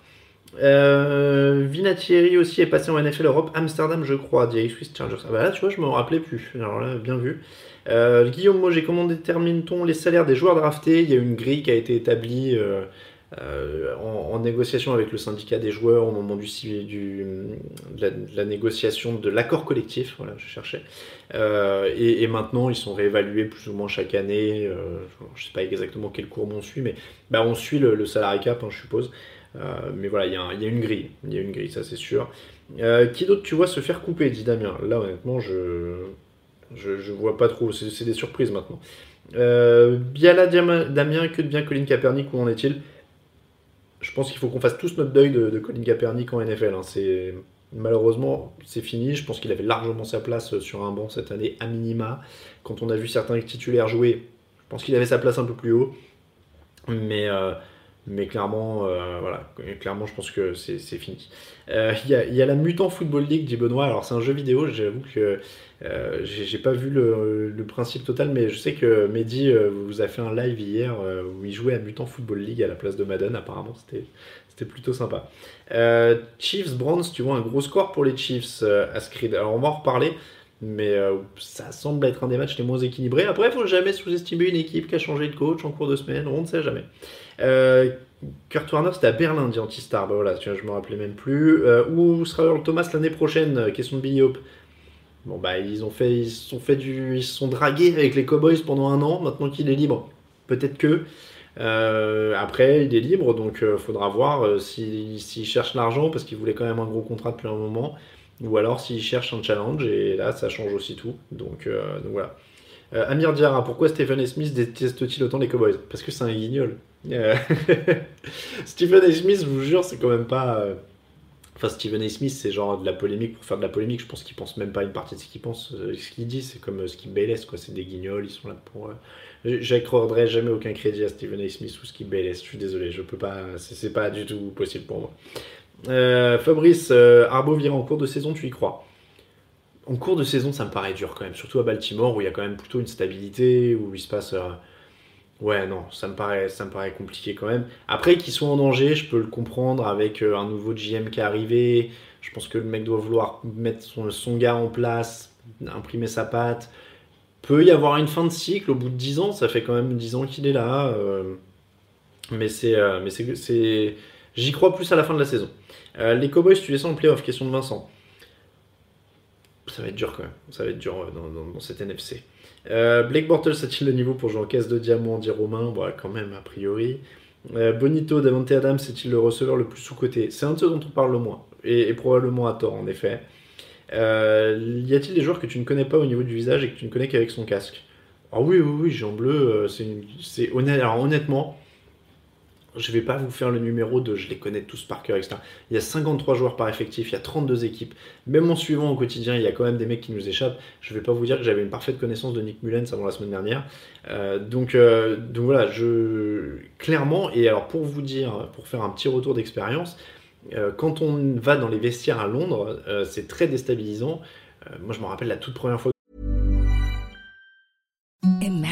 Euh, Vinatieri aussi est passé en NFL Europe, Amsterdam, je crois, direct Swiss Chargers. Ah bah là, tu vois, je me rappelais plus. Alors là, bien vu. Euh, Guillaume, j'ai comment détermine-t-on les salaires des joueurs draftés? Il y a une grille qui a été établie euh, euh, en, négociation avec le syndicat des joueurs au moment du, du de, la, négociation de l'accord collectif. Voilà, je cherchais. Et, maintenant, ils sont réévalués plus ou moins chaque année. je ne sais pas exactement quelle courbe on suit, mais bah, on suit le, salarié cap, hein, je suppose. Euh, mais voilà, il y, a une grille. Il y a une grille, ça c'est sûr. Euh, qui d'autre tu vois se faire couper, dit Damien Là, honnêtement, je, je, vois pas trop. C'est des surprises maintenant. Euh, Biala Damien, que bien Colin Kaepernick, où en est-il? Je pense qu'il faut qu'on fasse tous notre deuil de, Colin Kaepernick en NFL. Hein. C'est malheureusement, c'est fini. Je pense qu'il avait largement sa place sur un banc cette année, à minima. Quand on a vu certains titulaires jouer, je pense qu'il avait sa place un peu plus haut. Mais mais clairement, euh, voilà, clairement, je pense que c'est fini. Euh, il y, a, la Mutant Football League, dit Benoît. Alors, c'est un jeu vidéo, j'avoue que euh, j'ai pas vu le, principe total, mais je sais que Mehdi vous a fait un live hier où il jouait à Mutant Football League à la place de Madden. Apparemment, c'était plutôt sympa. Chiefs, Bronze, tu vois, un gros score pour les Chiefs à Screed. Alors, on va en reparler mais ça semble être un des matchs les moins équilibrés. Après, il faut jamais sous-estimer une équipe qui a changé de coach en cours de semaine, on ne sait jamais. Euh, Kurt Warner, c'était à Berlin, dit Antistar. Bah voilà, je me rappelais même plus. Euh, où sera Earl Thomas l'année prochaine euh, Question de Billy Hope. Bon, bah, ils ont fait, ils fait du, ils se sont dragués avec les Cowboys pendant un an. Maintenant qu'il est libre, peut-être que. après, il est libre, donc il faudra voir s'il cherche l'argent parce qu'il voulait quand même un gros contrat depuis un moment, ou alors s'il cherche un challenge et là, ça change aussi tout. Donc, donc voilà. Amir Diarra, pourquoi Stephen A. Smith déteste-t-il autant les Cowboys? Parce que c'est un guignol. Stephen A. Smith, je vous jure, c'est quand même pas. Enfin, Stephen A. Smith, c'est genre de la polémique pour faire de la polémique. Je pense qu'il pense même pas une partie de ce qu'il pense. Euh, ce qu'il dit, c'est comme ce euh, Skip Bayless, quoi. C'est des guignols, ils sont là pour. Euh... J'accorderai jamais aucun crédit à Stephen A. Smith ou Skip Bayless. Je suis désolé, je peux pas. C'est pas du tout possible pour moi. Euh, Fabrice, Arbo vire en cours de saison, tu y crois? En cours de saison, ça me paraît dur quand même. Surtout à Baltimore, où il y a quand même plutôt une stabilité, où il se passe. Ouais, non, ça me paraît, ça me paraît compliqué quand même. Après, qu'ils soient en danger, je peux le comprendre avec euh, un nouveau GM qui est arrivé. Je pense que le mec doit vouloir mettre son, son gars en place, imprimer sa patte. Peut y avoir une fin de cycle au bout de 10 ans, ça fait quand même 10 ans qu'il est là. Euh, euh, mais c'est, j'y crois plus à la fin de la saison. les Cowboys, tu les sens en playoff, question de Vincent. Ça va être dur quand même, ça va être dur dans, dans cette NFC. Euh, Blake Bortles a-t-il le niveau pour jouer en caisse de diamant, dit Romain quand même, a priori. Euh, Bonito, Davante Adams, est-il le receveur le plus sous-coté? C'est un de ceux dont on parle le moins, et, probablement à tort, en effet. Euh, y a-t-il des joueurs que tu ne connais pas au niveau du visage et que tu ne connais qu'avec son casque? Ah oui, oui, oui, Jean Bleu, c'est. Alors honnêtement, je vais pas vous faire le numéro de je les connais tous par cœur, etc. Il y a 53 joueurs par effectif, il y a 32 équipes. Même en suivant au quotidien, il y a quand même des mecs qui nous échappent. Je vais pas vous dire que j'avais une parfaite connaissance de Nick Mullens avant la semaine dernière. Euh, donc, euh, donc voilà, je clairement, et alors pour vous dire, pour faire un petit retour d'expérience, euh, quand on va dans les vestiaires à Londres, c'est très déstabilisant. moi, je me rappelle la toute première fois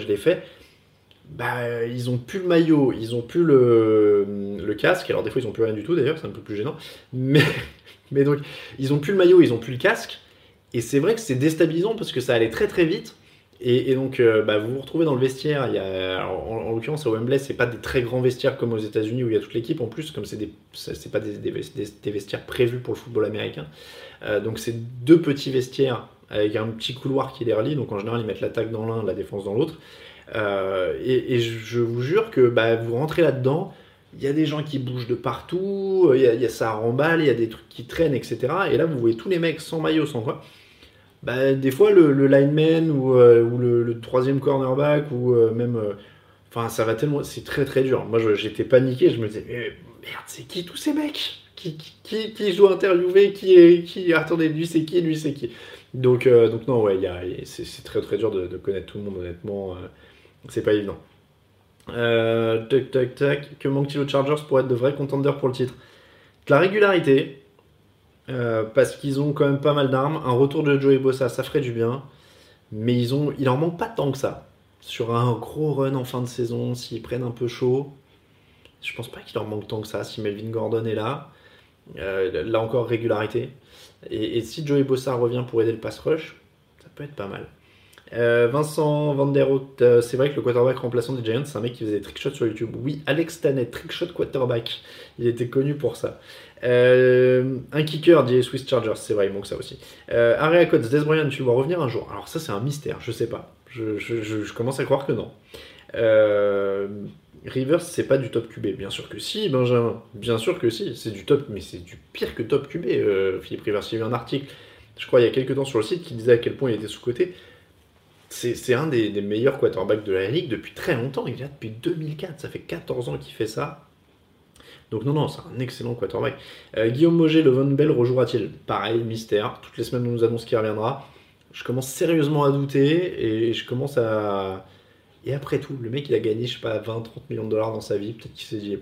Je l'ai fait. Bah, ils ont plus le maillot, ils ont plus le, casque. Alors des fois, ils ont plus rien du tout d'ailleurs, c'est un peu plus gênant. Mais, mais donc, ils ont plus le maillot, ils ont plus le casque. Et c'est vrai que c'est déstabilisant parce que ça allait très très vite. Et, donc, euh, bah, vous vous retrouvez dans le vestiaire. Il y a, en, l'occurrence, à Wembley, c'est pas des très grands vestiaires comme aux États-Unis où il y a toute l'équipe. En plus, comme c'est c'est pas des, des, vestiaires prévus pour le football américain. Euh, donc, c'est deux petits vestiaires avec un petit couloir qui les relie. Donc, en général, ils mettent l'attaque dans l'un, la défense dans l'autre. Euh, et, je vous jure que bah, vous rentrez là-dedans. Il y a des gens qui bougent de partout, il y a, y a ça remballe, il y a des trucs qui traînent, etc. Et là, vous voyez tous les mecs sans maillot, sans quoi bah, des fois le, lineman ou, euh, le, troisième cornerback ou euh, même. Enfin, ça va tellement. C'est très très dur. Moi j'étais paniqué, je me disais, mais merde, c'est qui tous ces mecs? Qui, qui, qui, je dois interviewer Qui est. Qui, attendez, lui c'est qui? Lui c'est qui? Donc, donc non, ouais, c'est très très dur de, connaître tout le monde, honnêtement. c'est pas évident. tac, tac, tac. Que manque-t-il aux Chargers pour être de vrais contenders pour le titre? De la régularité, euh, parce qu'ils ont quand même pas mal d'armes. Un retour de Joey Bossa, ça ferait du bien. Mais ils il en manque pas tant que ça. Sur un gros run en fin de saison, s'ils prennent un peu chaud, je pense pas qu'il leur manque tant que ça. Si Melvin Gordon est là, euh, là encore régularité. Et, si Joey Bossa revient pour aider le pass rush, ça peut être pas mal. Euh, Vincent Van Der c'est vrai que le quarterback remplaçant des Giants, c'est un mec qui faisait des trickshots sur YouTube. Oui, Alex Tanet, trickshot quarterback. Il était connu pour ça. Euh, un kicker dit Swiss Chargers, c'est vrai, il manque ça aussi. Euh, Area Codes, Des tu vas revenir un jour. Alors ça, c'est un mystère, je sais pas. Je, commence à croire que non. Euh, Rivers, c'est pas du top QB. Bien sûr que si, Benjamin. Bien sûr que si, c'est du top, mais c'est du pire que top QB. Euh, Philippe Rivers, il y a eu un article, je crois, il y a quelques temps sur le site qui disait à quel point il était sous-côté. C'est un des, meilleurs quarterbacks de la ligue depuis très longtemps. Il est là depuis 2004. Ça fait 14 ans qu'il fait ça. Donc non, non, c'est un excellent quarterback. Euh, Guillaume Moget, le Von Bell rejouera-t-il? Pareil, mystère. Toutes les semaines, on nous annonce qu'il reviendra. Je commence sérieusement à douter et je commence à... Et après tout, le mec, il a gagné, je sais pas, 20-30 millions de dollars dans sa vie. Peut-être qu'il s'est dit,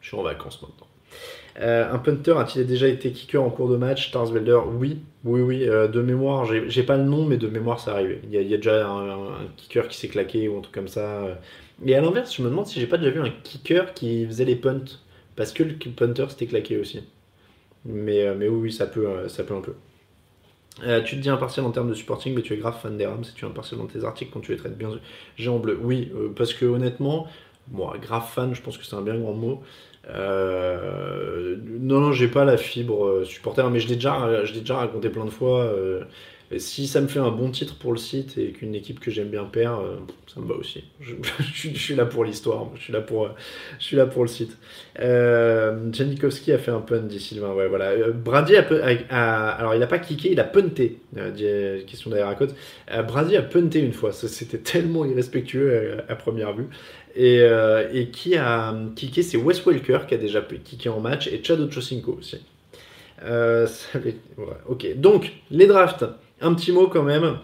je suis en vacances maintenant. Euh, un punter a-t-il déjà été kicker en cours de match? Starsvelder Oui, oui, oui. Euh, de mémoire, j'ai pas le nom, mais de mémoire, ça arrive. Il y a, déjà un, kicker qui s'est claqué ou un truc comme ça. Et à l'inverse, je me demande si j'ai pas déjà vu un kicker qui faisait les punts. Parce que le punter s'était claqué aussi. Mais, euh, mais oui, ça peut, ça peut un peu. Tu te dis impartial en termes de supporting, mais tu es grave fan des Rams et tu es impartial dans tes articles quand tu les traites bien géant bleu. Oui, parce que honnêtement, moi, grave fan, je pense que c'est un bien grand mot. Euh, non, non, j'ai pas la fibre euh, supporter, mais je l'ai déjà, déjà raconté plein de fois. Euh, si ça me fait un bon titre pour le site et qu'une équipe que j'aime bien perd, ça me va aussi. Je, suis là pour l'histoire, je suis là pour, le site. Janikowski a fait un pun, dit Sylvain. Ouais, voilà. Brady a, alors il a pas kické, il a punté. question d'ailleurs à Brady a punté une fois. C'était tellement irrespectueux à première vue. Euh, et, qui a kické, c'est Wes Welker qui a déjà kické en match et Chad Ochocinco aussi. Euh, ok, donc les drafts, un petit mot quand même.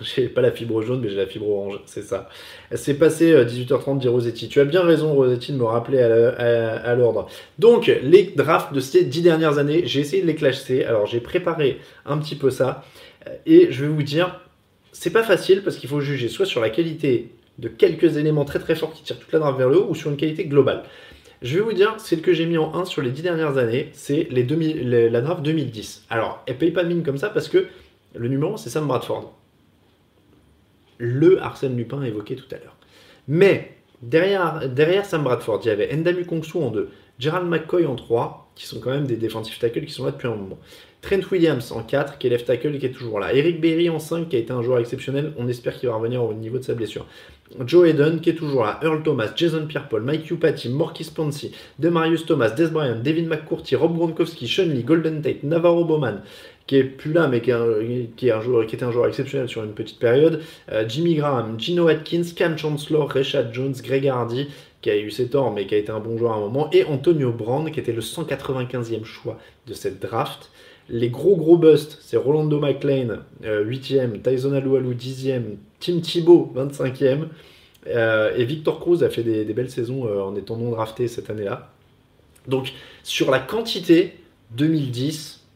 J'ai pas la fibre jaune, mais j'ai la fibre orange, c'est ça. C'est passé 18h30, euh, dit Rosetti. Tu as bien raison, Rosetti, de me rappeler à l'ordre. Donc, les drafts de ces 10 dernières années, j'ai essayé de les classer. Alors, j'ai préparé un petit peu ça. Et je vais vous dire, c'est pas facile parce qu'il faut juger soit sur la qualité de quelques éléments très très forts qui tirent toute la draft vers le haut ou sur une qualité globale. Je vais vous dire, c'est le que j'ai mis en 1 sur les 10 dernières années, c'est les la draft 2010. Alors, elle paye pas de mine comme ça parce que le numéro c'est Sam Bradford. Le Arsène Lupin évoqué tout à l'heure. Mais derrière, derrière Sam Bradford, il y avait Ndamu Kongsu en 2, Gerald McCoy en 3, qui sont quand même des defensive tackles qui sont là depuis un moment. Trent Williams en 4, qui est left tackle qui est toujours là. Eric Berry en 5, qui a été un joueur exceptionnel. On espère qu'il va revenir au niveau de sa blessure. Joe Eden, qui est toujours là. Earl Thomas, Jason Pierre-Paul, Mike Upati, Morkis Ponsi, Demarius Thomas, Des Bryant, David McCourty, Rob Gronkowski, Sean Lee, Golden Tate, Navarro Bowman, qui est plus là, mais qui, un, était un joueur exceptionnel sur une petite période. Euh, Jimmy Graham, Gino Atkins, Cam Chancellor, Rashad Jones, Greg Hardy, qui a eu ses torts, mais qui a été un bon joueur à un moment, et Antonio Brand, qui était le 195e choix de cette draft. Les gros gros busts, c'est Rolando McLean, 8e, euh, Tyson Alualu, 10e, Tim Thibault, 25e. Euh, et Victor Cruz a fait des, belles saisons euh, en étant non drafté cette année-là. Donc, sur la quantité, 2010,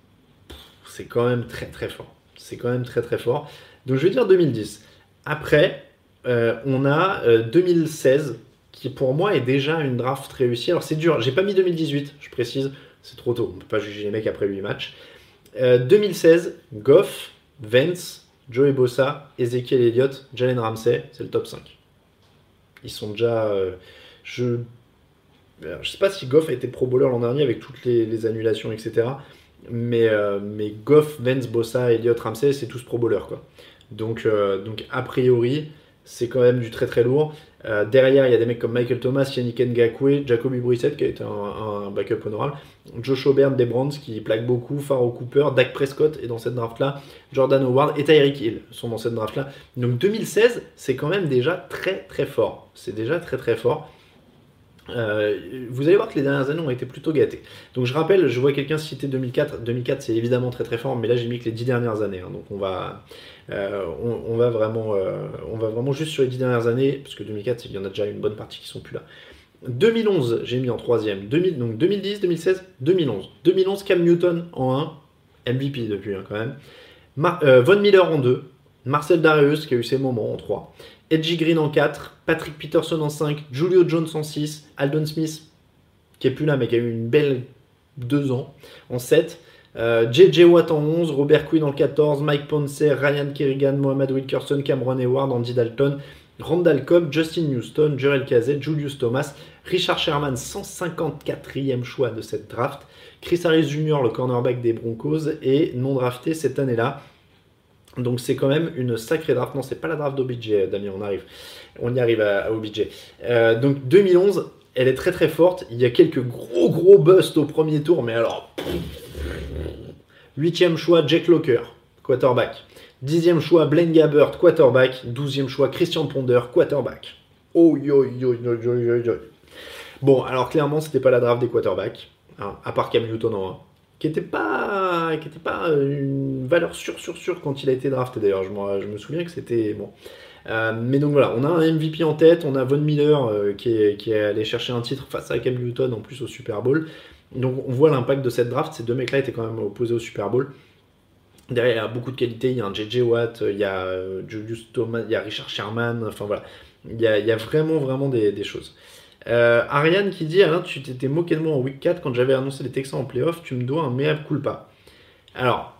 c'est quand même très très fort. C'est quand même très très fort. Donc, je vais dire 2010. Après, on a 2016, qui pour moi est déjà une draft réussie. Alors, c'est dur. J'ai pas mis 2018, je précise. C'est trop tôt. On peut pas juger les mecs après 8 matchs. 2016, euh, Goff, Vance, Joey Bossa, Ezekiel Elliott, Jalen Ramsey, c'est le top 5. Ils sont déjà. Euh, je ne sais pas si Goff a été pro bowler l'an dernier avec toutes les, annulations, etc. Mais, euh, mais Goff, Vance, Bossa, Elliott, Ramsey, c'est tous pro bowler. Quoi. Donc, donc, a priori, c'est quand même du très très lourd. Euh, derrière, il y a des mecs comme Michael Thomas, Yannick Ngakwe, Jacoby Brissett qui a été un, backup honorable, Josh Aubert des qui plaque beaucoup, Faro Cooper, Dak Prescott est dans cette draft-là, Jordan Howard et Tyreek Hill sont dans cette draft-là. Donc 2016, c'est quand même déjà très très fort. C'est déjà très très fort. Euh, vous allez voir que les dernières années ont été plutôt gâtées. Donc je rappelle, je vois quelqu'un citer 2004. 2004 c'est évidemment très très fort, mais là j'ai mis que les 10 dernières années. Hein. donc on va, euh, on, va vraiment, euh, on va vraiment juste sur les 10 dernières années, parce que 2004 il y en a déjà une bonne partie qui sont plus là. 2011 j'ai mis en troisième. 2000, donc 2010, 2016, 2011. 2011 Cam Newton en 1, MVP depuis hein, quand même. Von Miller en 2. Marcel Darius qui a eu ses moments en 3. Edgy Green en 4, Patrick Peterson en 5, Julio Jones en 6, Aldon Smith, qui est plus là mais qui a eu une belle 2 ans, en 7, JJ euh, Watt en 11, Robert Quinn en 14, Mike Ponce, Ryan Kerrigan, Mohamed Wilkerson, Cameron Hayward, Andy Dalton, Randall Cobb, Justin Houston, Jerel Kazet, Julius Thomas, Richard Sherman, 154e choix de cette draft, Chris Harris Jr., le cornerback des Broncos, et non drafté cette année-là, donc c'est quand même une sacrée draft. Non, c'est pas la draft d'OBJ, Damien, on arrive. On y arrive à, OBJ. Euh, donc 2011, elle est très très forte. Il y a quelques gros gros busts au premier tour, mais alors... Huitième choix, Jack Locker, quarterback. Dixième choix, Blaine Gabbert, quarterback. Douzième choix, Christian Ponder, quarterback. Oh yo yo yo yo yo yo. Bon, alors clairement, c'était pas la draft des quarterbacks, hein, à part Cam Newton en 1, qui était pas, qui était pas une valeur sûre, sûre, sûre quand il a été drafté d'ailleurs. Je, je me souviens que c'était bon. Euh, mais donc voilà, on a un MVP en tête, on a Von Miller euh, qui, est, qui, est, allé chercher un titre face à Cam Newton en plus au Super Bowl. Donc on voit l'impact de cette draft. Ces deux mecs-là étaient quand même opposés au Super Bowl. Derrière, il y a beaucoup de qualité. Il y a un JJ Watt, il y a euh, Julius Thomas, il y a Richard Sherman. Enfin voilà, il y a, il y a vraiment, vraiment des, des choses. Euh, Ariane qui dit Alain, tu t'étais moqué de moi en week 4 quand j'avais annoncé les Texans en playoff. Tu me dois un mea culpa. Alors,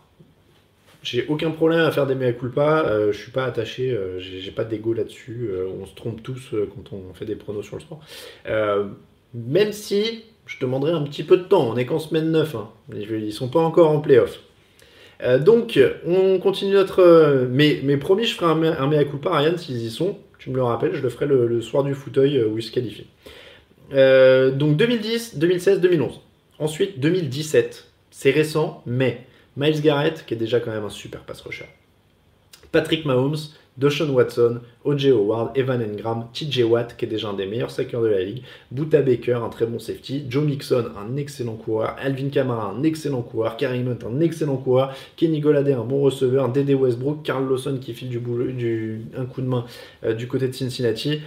j'ai aucun problème à faire des mea culpa. Euh, je suis pas attaché, euh, j'ai pas d'ego là-dessus. Euh, on se trompe tous quand on fait des pronos sur le sport. Même si je demanderai un petit peu de temps. On est qu'en semaine 9. Hein. Ils sont pas encore en playoff. Donc, on continue notre. mais, promis, je ferai un, mea- culpa, Ariane, s'ils y sont. Tu me le rappelles, je le ferai le, le soir du fauteuil où ils se qualifient. Euh, donc 2010, 2016, 2011. Ensuite, 2017. C'est récent, mais Miles Garrett, qui est déjà quand même un super pass rusher. Patrick Mahomes, Deshaun Watson, O.J. Howard, Evan Engram, TJ Watt, qui est déjà un des meilleurs sackers de la ligue, Buta Baker, un très bon safety, Joe Mixon, un excellent coureur, Alvin Kamara, un excellent coureur, Karim Hunt, un excellent coureur, Kenny Golladay, un bon receveur, Dede Westbrook, Carl Lawson qui file un coup de main euh, du côté de Cincinnati.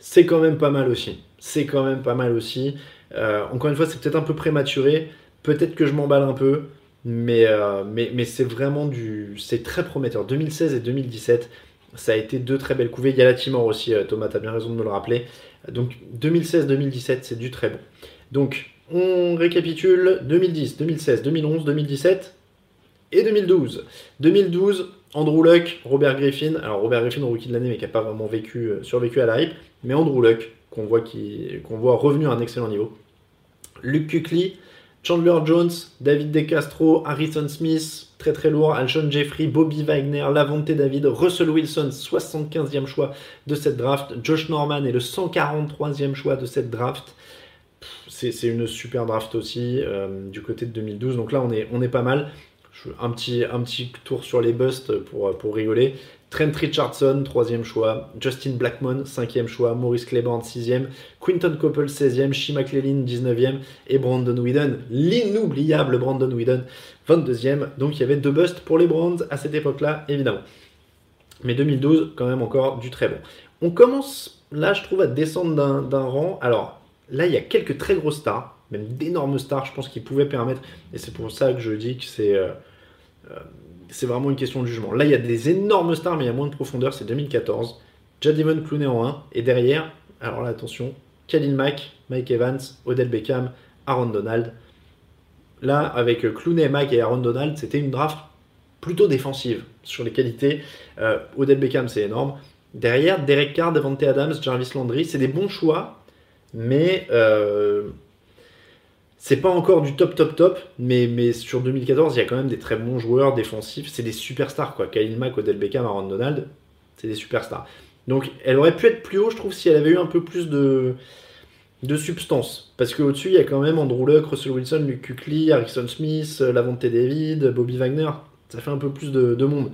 C'est quand même pas mal aussi. C'est quand même pas mal aussi. Euh, encore une fois, c'est peut-être un peu prématuré. Peut-être que je m'emballe un peu. Mais, euh, mais, mais c'est vraiment du. C'est très prometteur. 2016 et 2017, ça a été deux très belles couvées. Il y a la Timor aussi, euh, Thomas, tu as bien raison de me le rappeler. Donc 2016-2017, c'est du très bon. Donc on récapitule 2010, 2016, 2011, 2017 et 2012. 2012, Andrew Luck, Robert Griffin. Alors Robert Griffin, rookie de l'année, mais qui n'a pas vraiment vécu, euh, survécu à la hype. Mais Andrew Luck, qu'on voit, qui, qu'on voit revenu à un excellent niveau. Luke Kuechly, Chandler Jones, David DeCastro, Harrison Smith, très très lourd, Alshon Jeffrey, Bobby Wagner, Lavonte David, Russell Wilson, 75e choix de cette draft, Josh Norman est le 143e choix de cette draft. C'est une super draft aussi euh, du côté de 2012, donc là on est, on est pas mal. Un, petit, un petit tour sur les busts pour, pour rigoler. Trent Richardson, troisième choix. Justin Blackmon, cinquième choix. Maurice Claiborne, sixième. Quinton Coppel, 16e. Shea McClellan, 19e. Et Brandon Whedon, l'inoubliable Brandon Whedon, 22e. Donc il y avait deux busts pour les Browns à cette époque-là, évidemment. Mais 2012, quand même encore du très bon. On commence, là, je trouve, à descendre d'un- d'un rang. Alors, là, il y a quelques très grosses stars, même d'énormes stars, je pense, qui pouvaient permettre. Et c'est pour ça que je dis que c'est. euh, euh, c'est vraiment une question de jugement. Là, il y a des énormes stars, mais il y a moins de profondeur. C'est 2014. Jadivon Clooney en 1. Et derrière, alors là, attention, Khalil Mack, Mike Evans, Odell Beckham, Aaron Donald. Là, avec euh, Clooney, Mack et Aaron Donald, c'était une draft plutôt défensive sur les qualités. Euh, Odell Beckham, c'est énorme. Derrière, Derek Carr, Devante Adams, Jarvis Landry, c'est des bons choix, mais euh, c'est pas encore du top, top, top. Mais, mais sur 2014, il y a quand même des très bons joueurs défensifs. C'est des superstars, quoi. Khalil Mack, Odell Beckham, Aaron Donald, c'est des superstars. Donc, elle aurait pu être plus haut, je trouve, si elle avait eu un peu plus de, de substance. Parce qu'au-dessus, il y a quand même Andrew Luck, Russell Wilson, Luke Kuechly, Harrison Smith, euh, Lavonte David, Bobby Wagner. Ça fait un peu plus de, de monde.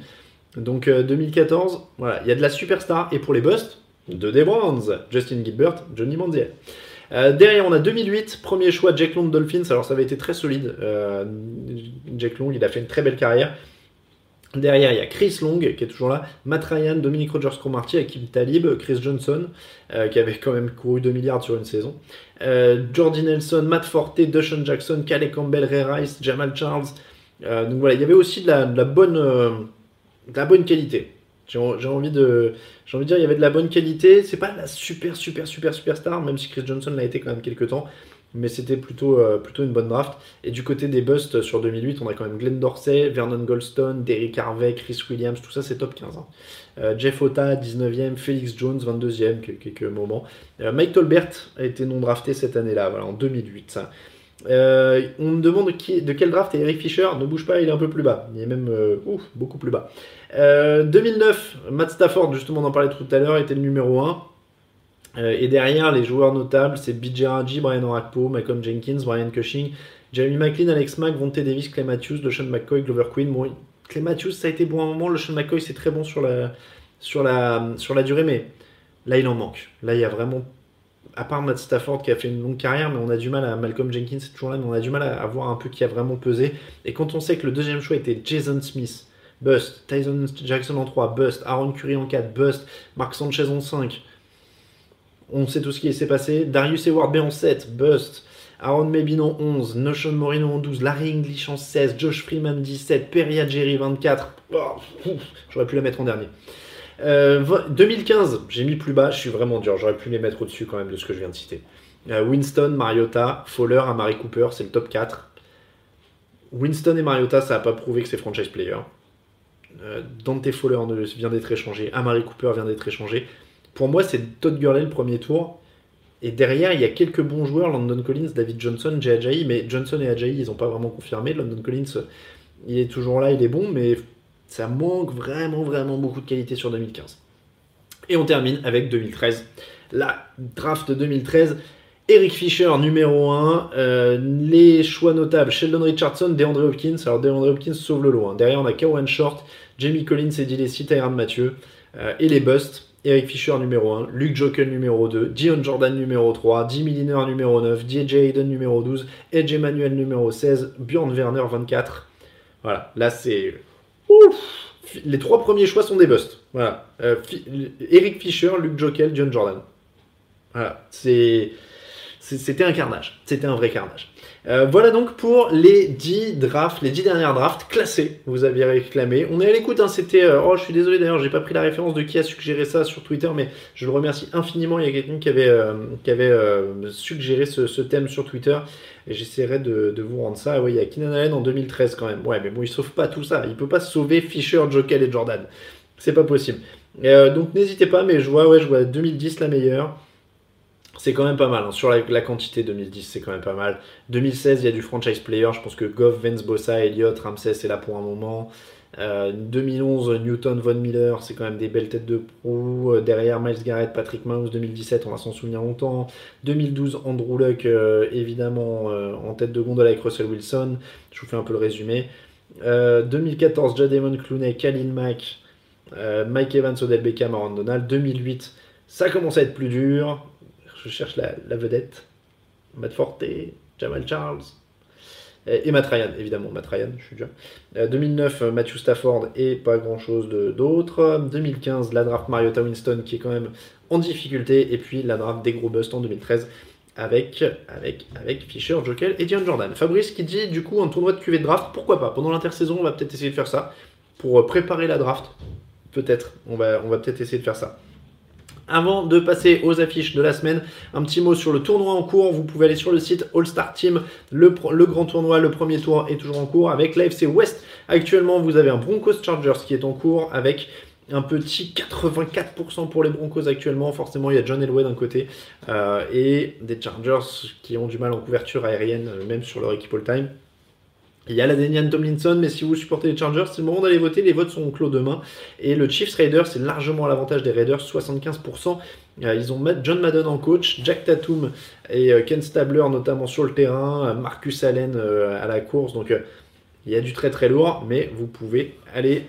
Donc euh, 2014, voilà, il y a de la superstar. Et pour les busts, de des Browns, Justin Gilbert, Johnny Manziel. Euh, derrière, on a 2008, premier choix, Jack Long Dolphins. Alors ça avait été très solide. Euh, Jack Long, il a fait une très belle carrière. Derrière, il y a Chris Long qui est toujours là, Matt Ryan, Dominic Rogers-Cromartie, Akim Talib, Chris Johnson, euh, qui avait quand même couru 2 milliards sur une saison. Jordi Nelson, Matt Forte, Dushan Jackson, Calais Campbell, Ray Rice, Jamal Charles. Donc voilà, il y avait aussi de la, bonne, qualité. J'ai envie de, j'ai envie de dire, il y avait de la bonne qualité. C'est pas la super, super, super, super star, même si Chris Johnson l'a été quand même quelques temps. Mais c'était plutôt, euh, une bonne draft. Et du côté des busts sur 2008, on a quand même Glenn Dorsey, Vernon Goldstone, Derrick Harvey, Chris Williams, tout ça c'est top 15. hein. Euh, Jeff Ota, 19e, Felix Jones, 22e, quel- quelques moments. Euh, Mike Tolbert a été non drafté cette année-là, voilà, en 2008. ça. Euh, on me demande de quel draft est Eric Fisher. Ne bouge pas, il est un peu plus bas. Il est même euh, beaucoup plus bas. Euh, 2009, Matt Stafford, justement, on en parlait tout à l'heure, était le numéro 1. Euh, et derrière, les joueurs notables, c'est BJ Raji, Brian Orakpo, Malcolm Jenkins, Brian Cushing, Jeremy McLean, Alex Mack, Vontae Davis, Clay Matthews, LeSean McCoy, Glover Queen. Bon, Clay Matthews, ça a été bon à un moment. LeSean McCoy, c'est très bon sur la, sur, la, sur la durée, mais là, il en manque. Là, il y a vraiment à part Matt Stafford qui a fait une longue carrière, mais on a du mal à Malcolm Jenkins, c'est toujours là, mais on a du mal à, voir un peu qui a vraiment pesé. Et quand on sait que le deuxième choix était Jason Smith, bust, Tyson Jackson en 3, bust, Aaron Curry en 4, bust, Mark Sanchez en 5, on sait tout ce qui s'est passé. Darius Eward B en 7, bust. Aaron Mebino en 11, Notion Morino en 12, Larry English en 16, Josh Freeman 17, Peria Jerry 24. J'aurais pu la mettre en dernier. 2015, euh, j'ai mis plus bas, je suis vraiment dur, j'aurais pu les mettre au-dessus quand même de ce que je viens de citer. Euh, Winston, Mariota, Fowler, Amari Cooper, c'est le top 4. Winston et Mariota, ça n'a pas prouvé que c'est franchise player. Euh, Dante Fowler vient d'être échangé, Amari Cooper vient d'être échangé. Pour moi, c'est Todd Gurley le premier tour. Et derrière, il y a quelques bons joueurs, London Collins, David Johnson, Jay Ajayi, mais Johnson et Ajayi, ils n'ont pas vraiment confirmé. London Collins, il est toujours là, il est bon, mais ça manque vraiment, vraiment beaucoup de qualité sur 2015. Et on termine avec 2013. La draft 2013. Eric Fisher, numéro 1. Euh, les choix notables Sheldon Richardson, DeAndre Hopkins. Alors, DeAndre Hopkins sauve le lot. Hein. Derrière, on a Kawan Short, Jamie Collins, Eddie Lacy, Tyron Mathieu. Euh, et les busts Eric Fisher numéro 1, Luke Jokel numéro 2, Dion Jordan numéro 3, Jimmy Liner numéro 9, DJ Hayden numéro 12, Edge Emmanuel numéro 16, Bjorn Werner 24. Voilà, là c'est... Les trois premiers choix sont des busts. Voilà. Euh, Eric Fisher, Luke Jokel, Dion Jordan. Voilà, c'est... C'était un carnage. C'était un vrai carnage. Euh, voilà donc pour les 10 drafts, les 10 dernières drafts classées, vous aviez réclamé. On est à l'écoute, hein, c'était... Euh, oh, je suis désolé d'ailleurs, j'ai pas pris la référence de qui a suggéré ça sur Twitter, mais je le remercie infiniment. Il y a quelqu'un qui avait, euh, qui avait suggéré ce, thème sur Twitter, et j'essaierai de, vous rendre ça. Oui, il y a Keenan Allen en 2013 quand même. Ouais, mais bon, il sauve pas tout ça. Il peut pas sauver Fisher, Jokel et Jordan. C'est pas possible. donc n'hésitez pas, mais je vois, ouais, je vois 2010 la meilleure. C'est quand même pas mal. Hein. Sur la, quantité 2010, c'est quand même pas mal. 2016, il y a du franchise player. Je pense que Goff, Vance, Bossa, Elliott, Ramsey, c'est là pour un moment. 2011, euh, Newton, Von Miller, c'est quand même des belles têtes de proue. Euh, derrière, Miles Garrett, Patrick Mahomes, 2017, on va s'en souvenir longtemps. 2012, Andrew Luck, euh, évidemment, en tête de gondole avec Russell Wilson. Je vous fais un peu le résumé. 2014, Jademon Clooney, Khalil Mack, Mike Evans, Odell Beckham, Aaron Donald. 2008, ça commence à être plus dur je cherche la, vedette. Matt Forte, Jamal Charles. Et Matt Ryan, évidemment, Matt Ryan, je suis déjà. 2009, Matthew Stafford et pas grand chose d'autre. 2015, la draft Mariota Winston qui est quand même en difficulté. Et puis la draft des gros busts en 2013 avec, Fisher, Jokel et Dion Jordan. Fabrice qui dit du coup un tournoi de QV de draft, pourquoi pas? Pendant l'intersaison, on va peut-être essayer de faire ça pour préparer la draft. Peut-être, on va peut-être essayer de faire ça. Avant de passer aux affiches de la semaine, un petit mot sur le tournoi en cours. Vous pouvez aller sur le site All Star Team. Le, grand tournoi, le premier tour est toujours en cours avec l'AFC West. Actuellement, vous avez un Broncos Chargers qui est en cours avec un petit 84% pour les Broncos actuellement. Forcément, il y a John Elway d'un côté euh, et des Chargers qui ont du mal en couverture aérienne, même sur leur équipe all-time. Il y a la Danian Tomlinson, mais si vous supportez les Chargers, c'est le moment d'aller voter. Les votes sont clos demain. Et le Chiefs Raiders, c'est largement à l'avantage des Raiders, 75%. Euh, ils ont John Madden en coach, Jack Tatum et euh, Ken Stabler notamment sur le terrain, Marcus Allen euh, à la course. Donc il y a du très très lourd, mais vous pouvez aller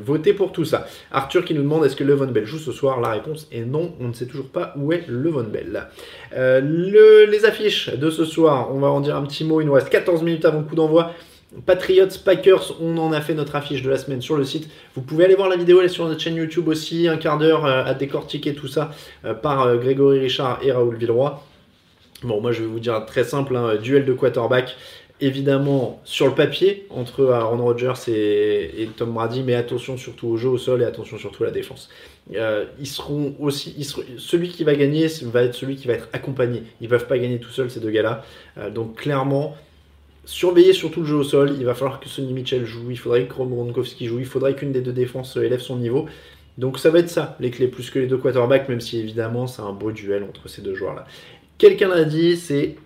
voter pour tout ça. Arthur qui nous demande est-ce que Levon Bell joue ce soir? La réponse est non, on ne sait toujours pas où est Levon Bell. les affiches de ce soir, on va en dire un petit mot, il nous reste 14 minutes avant le coup d'envoi. Patriots, Packers, on en a fait notre affiche de la semaine sur le site. Vous pouvez aller voir la vidéo, elle est sur notre chaîne YouTube aussi, un quart d'heure à décortiquer tout ça par Grégory Richard et Raoul Villeroy. Bon, moi je vais vous dire très simple, hein, duel de quarterback évidemment sur le papier entre Aaron Rodgers et, Tom Brady, mais attention surtout au jeu au sol et attention surtout à la défense. Euh, ils seront aussi, celui qui va gagner va être celui qui va être accompagné. Ils ne peuvent pas gagner tout seuls ces deux gars-là. Euh, donc clairement, surveillez surtout le jeu au sol. Il va falloir que Sonny Mitchell joue, il faudrait que Ron Gronkowski joue, il faudrait qu'une des deux défenses élève son niveau. Donc ça va être ça, les clés, plus que les deux quarterbacks, même si évidemment c'est un beau duel entre ces deux joueurs-là. Quelqu'un l'a dit, c'est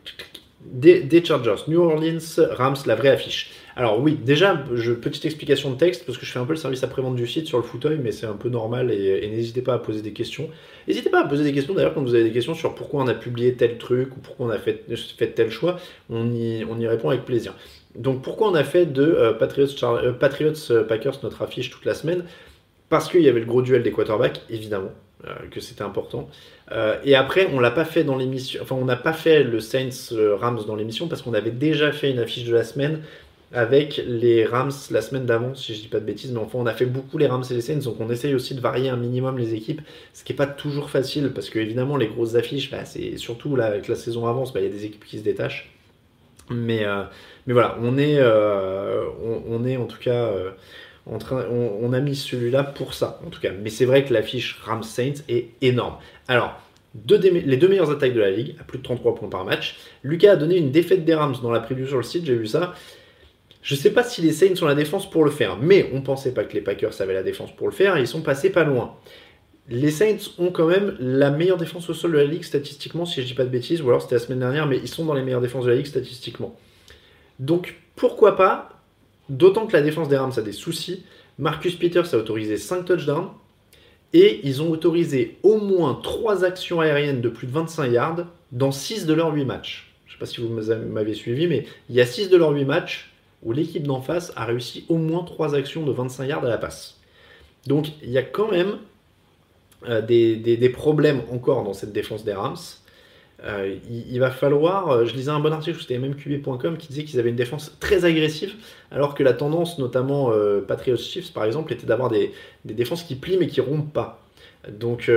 des, Chargers. New Orleans, Rams, la vraie affiche. Alors oui, déjà, petite explication de texte, parce que je fais un peu le service après-vente du site sur le fauteuil, mais c'est un peu normal, et, n'hésitez pas à poser des questions. N'hésitez pas à poser des questions, d'ailleurs, quand vous avez des questions sur pourquoi on a publié tel truc, ou pourquoi on a fait, tel choix, on y, on y répond avec plaisir. Donc pourquoi on a fait de euh, Patriots, euh, Patriots euh, Packers notre affiche toute la semaine? Parce qu'il y avait le gros duel des quarterbacks, évidemment que c'était important. et après, on l'a pas fait dans l'émission, enfin, on n'a pas fait le Saints Rams dans l'émission parce qu'on avait déjà fait une affiche de la semaine avec les Rams la semaine d'avant, si je dis pas de bêtises, mais enfin on a fait beaucoup les Rams et les Saints, donc on essaye aussi de varier un minimum les équipes, ce qui est pas toujours facile, parce que évidemment les grosses affiches, bah, c'est surtout là avec la saison avance, bah, il y a des équipes qui se détachent. Mais, euh, mais voilà, on est, euh, on, est en tout cas euh, on, a mis celui-là pour ça, en tout cas. Mais c'est vrai que l'affiche Rams Saints est énorme. Alors, les deux meilleures attaques de la ligue, à plus de 33 points par match. Lucas a donné une défaite des Rams dans la preview sur le site, j'ai vu ça. Je ne sais pas si les Saints ont la défense pour le faire, mais on ne pensait pas que les Packers avaient la défense pour le faire et ils sont passés pas loin. Les Saints ont quand même la meilleure défense au sol de la ligue statistiquement, si je dis pas de bêtises, ou alors c'était la semaine dernière, mais ils sont dans les meilleures défenses de la ligue statistiquement. Donc pourquoi pas, d'autant que la défense des Rams a des soucis, Marcus Peters a autorisé 5 touchdowns et ils ont autorisé au moins 3 actions aériennes de plus de 25 yards dans 6 de leurs 8 matchs. Je ne sais pas si vous m'avez suivi, mais il y a 6 de leurs 8 matchs où l'équipe d'en face a réussi au moins 3 actions de 25 yards à la passe. Donc il y a quand même euh, des, problèmes encore dans cette défense des Rams. Euh, il, va falloir, euh, je lisais un bon article c'était mmqb.com qui disait qu'ils avaient une défense très agressive, alors que la tendance, notamment Patriots Chiefs par exemple, était d'avoir des, défenses qui plient mais qui rompent pas. Donc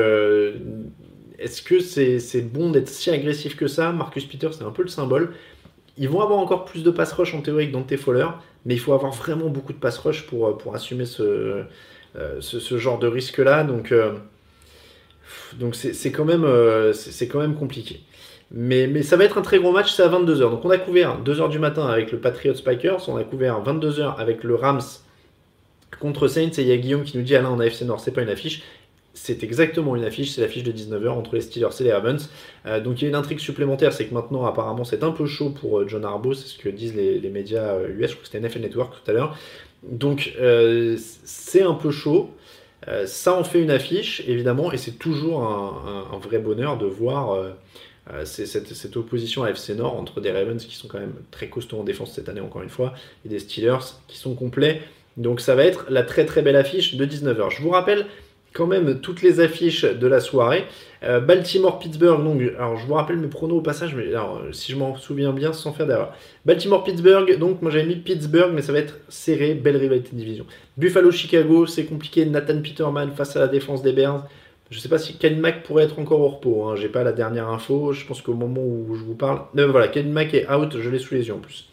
est-ce que c'est bon d'être si agressif que ça? Marcus Peters, c'est un peu le symbole. Ils vont avoir encore plus de pass rush en théorie que Dante Fowler, mais il faut avoir vraiment beaucoup de pass rush pour, euh, assumer ce, euh, genre de risque-là. Donc, euh, c'est quand même compliqué. Mais, ça va être un très gros match, c'est à 22h. Donc on a couvert 2h du matin avec le Patriots Packers, on a couvert 22h avec le Rams contre Saints, et il y a Guillaume qui nous dit Alain, on a FC Nord, c'est pas une affiche c'est exactement une affiche, c'est l'affiche de 19h entre les Steelers et les Ravens. Euh, donc il y a une intrigue supplémentaire, c'est que maintenant apparemment c'est un peu chaud pour euh, John Harbaugh, c'est ce que disent les, médias US, euh, je crois que c'était NFL Network tout à l'heure. Donc c'est un peu chaud. Ça en fait une affiche, évidemment, et c'est toujours un, vrai bonheur de voir cette, opposition à FC Nord entre des Ravens qui sont quand même très costauds en défense cette année, encore une fois, et des Steelers qui sont complets. Donc ça va être la très très belle affiche de 19h. Je vous rappelle quand même toutes les affiches de la soirée. Euh, Baltimore-Pittsburgh, donc, alors je vous rappelle mes pronos au passage, mais alors, si je m'en souviens bien, sans faire d'erreur. Baltimore-Pittsburgh, donc moi j'avais mis Pittsburgh, mais ça va être serré, belle rivalité division. Buffalo-Chicago, c'est compliqué, Nathan Peterman face à la défense des Bears. Je sais pas si Ken Mack pourrait être encore au repos, hein. j'ai pas la dernière info, je pense qu'au moment où je vous parle. Euh, voilà, Ken Mack est out, je l'ai sous les yeux en plus.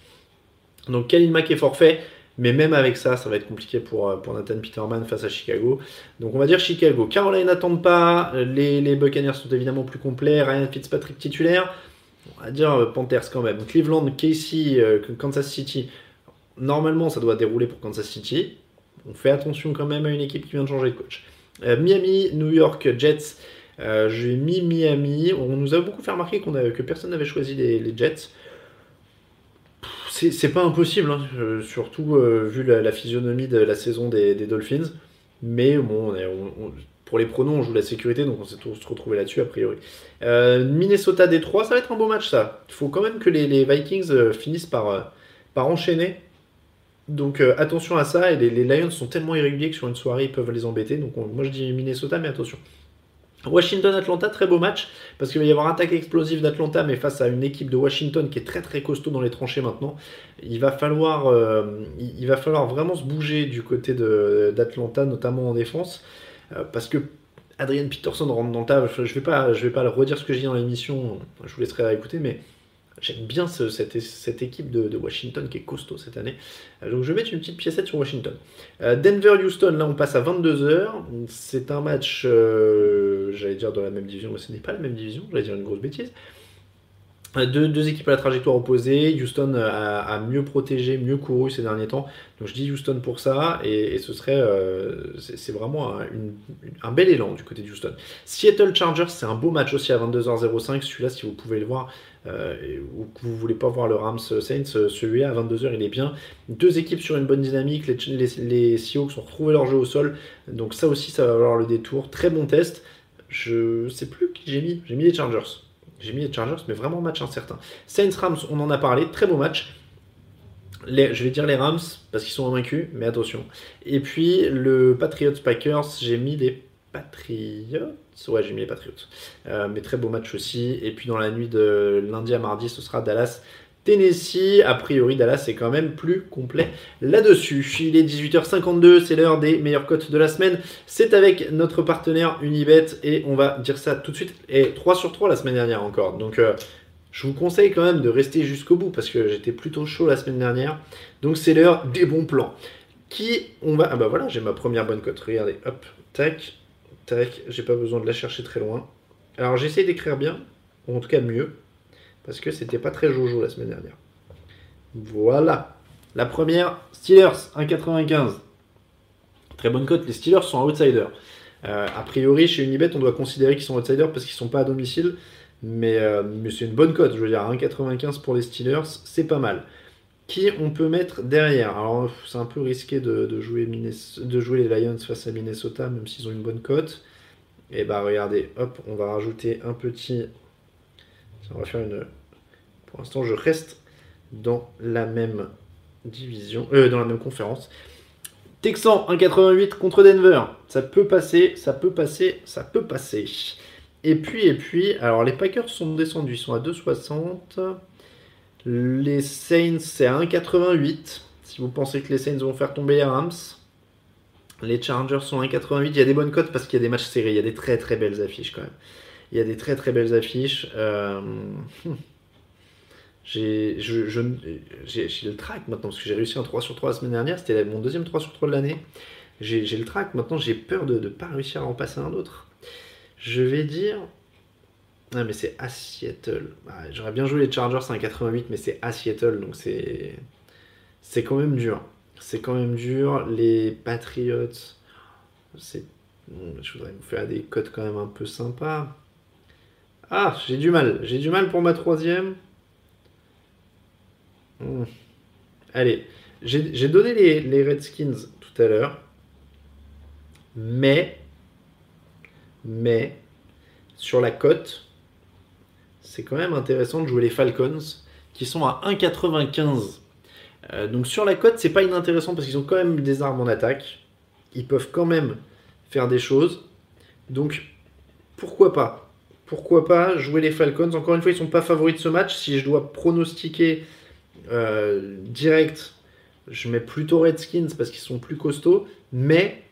Donc Ken Mack est forfait. Mais même avec ça, ça va être compliqué pour, euh, pour Nathan Peterman face à Chicago. Donc on va dire Chicago. Caroline n'attendent pas. Les, les Buccaneers sont évidemment plus complets. Ryan Fitzpatrick titulaire. On va dire euh, Panthers quand même. Cleveland, Casey, euh, Kansas City. Normalement, ça doit dérouler pour Kansas City. On fait attention quand même à une équipe qui vient de changer de coach. Miami, New York, Jets. J'ai mis Miami. On nous a beaucoup fait remarquer que personne n'avait choisi les Jets c'est pas impossible, hein, euh, surtout euh, vu la, physionomie de la saison des, Dolphins. Mais bon, pour les pronoms, on joue la sécurité, donc on s'est tous retrouvés là-dessus a priori. Euh, Minnesota Détroit, ça va être un beau match ça. Il faut quand même que les, Vikings finissent par, par enchaîner. Donc attention à ça, et les, les, Lions sont tellement irréguliers que sur une soirée ils peuvent les embêter. Donc moi je dis Minnesota, mais attention. Washington-Atlanta, très beau match, parce qu'il va y avoir attaque explosive d'Atlanta, mais face à une équipe de Washington qui est très très costaud dans les tranchées maintenant. Il va falloir, euh, il va falloir vraiment se bouger du côté d'Atlanta, notamment en défense, euh, parce que Adrian Peterson rentre dans le. Je ne vais, pas, je vais pas redire ce que j'ai dit dans l'émission, je vous laisserai écouter, mais J'aime bien cette, équipe de, Washington qui est costaud cette année. Euh, donc je vais mettre une petite piécette sur Washington. Euh, Denver-Houston, là on passe à 22h. C'est un match, euh, j'allais dire dans la même division, mais ce n'est pas la même division, j'allais dire une grosse bêtise. Deux, équipes à la trajectoire opposée. Houston a, mieux protégé, mieux couru ces derniers temps. Donc je dis Houston pour ça. Et, ce serait. c'est vraiment un, bel élan du côté de Houston. Seattle Chargers, c'est un beau match aussi à 22h05. Celui-là, si vous pouvez le voir, euh, ou que vous voulez pas voir le Rams Saints, euh, celui-là à 22h il est bien. Deux équipes sur une bonne dynamique, les, les, Seahawks ont retrouvé leur jeu au sol, donc ça aussi ça va avoir le détour. Très bon test. Je sais plus qui j'ai mis, j'ai mis les Chargers. J'ai mis les Chargers, mais vraiment match incertain. Saints Rams, on en a parlé, très beau match. Je vais dire les Rams parce qu'ils sont invaincus, mais attention. Et puis le Patriots Packers, j'ai mis les Patriots. Ouais, j'ai mis les Patriots. Euh, mais très beau match aussi. Et puis dans la nuit de lundi à mardi, ce sera Dallas. Tennessee, a priori Dallas est quand même plus complet là-dessus. Il est 18h52, c'est l'heure des meilleures cotes de la semaine. C'est avec notre partenaire Unibet et on va dire ça tout de suite. Et 3 sur 3 la semaine dernière encore. Donc euh, je vous conseille quand même de rester jusqu'au bout parce que j'étais plutôt chaud la semaine dernière. Donc c'est l'heure des bons plans. Qui on va. Ah bah voilà, j'ai ma première bonne cote. Regardez, hop, tac, tac. J'ai pas besoin de la chercher très loin. Alors j'essaie d'écrire bien, ou en tout cas mieux, parce que c'était pas très jojo la semaine dernière. Voilà. La première, Steelers, 1,95. Très bonne cote. Les Steelers sont outsiders. Euh, a priori, chez Unibet, on doit considérer qu'ils sont outsiders parce qu'ils sont pas à domicile. Mais, euh, mais c'est une bonne cote. Je veux dire, 1,95 pour les Steelers, c'est pas mal. Qui on peut mettre derrière? Alors, c'est un peu risqué de, jouer de jouer les Lions face à Minnesota, même s'ils ont une bonne cote. Et bah, regardez, hop, on va rajouter un petit. On va faire une. Pour l'instant, je reste dans la même division, euh, dans la même conférence. Texan 1,88 contre Denver. Ça peut passer, ça peut passer, ça peut passer. Et puis, et puis, alors les Packers sont descendus, ils sont à 2,60. Les Saints, c'est à 1,88. Si vous pensez que les Saints vont faire tomber les Rams. Les Chargers sont à 1,88. Il y a des bonnes cotes parce qu'il y a des matchs serrés. Il y a des très très belles affiches quand même. Il y a des très très belles affiches. Euh, j'ai le track maintenant parce que j'ai réussi un 3 sur 3 la semaine dernière. C'était mon deuxième 3 sur 3 de l'année. J'ai le track. Maintenant, j'ai peur de ne pas réussir à en passer un autre. Je vais dire. Ah, mais c'est à Seattle. Ah, j'aurais bien joué les Chargers à 88, mais c'est à Seattle, donc c'est. C'est quand même dur. C'est quand même dur. Les Patriots. C'est. Je voudrais vous faire des codes quand même un peu sympas. Ah, j'ai du mal. J'ai du mal pour ma troisième. Hmm. Allez, j'ai donné les, Redskins tout à l'heure. Mais mais sur la cote, c'est quand même intéressant de jouer les Falcons qui sont à 1,95. Euh, donc sur la cote, c'est pas inintéressant parce qu'ils ont quand même des armes en attaque. Ils peuvent quand même faire des choses. Donc pourquoi pas? Pourquoi pas jouer les Falcons? Encore une fois, ils sont pas favoris de ce match. Si je dois pronostiquer direct, je mets plutôt Redskins parce qu'ils sont plus costauds. Mais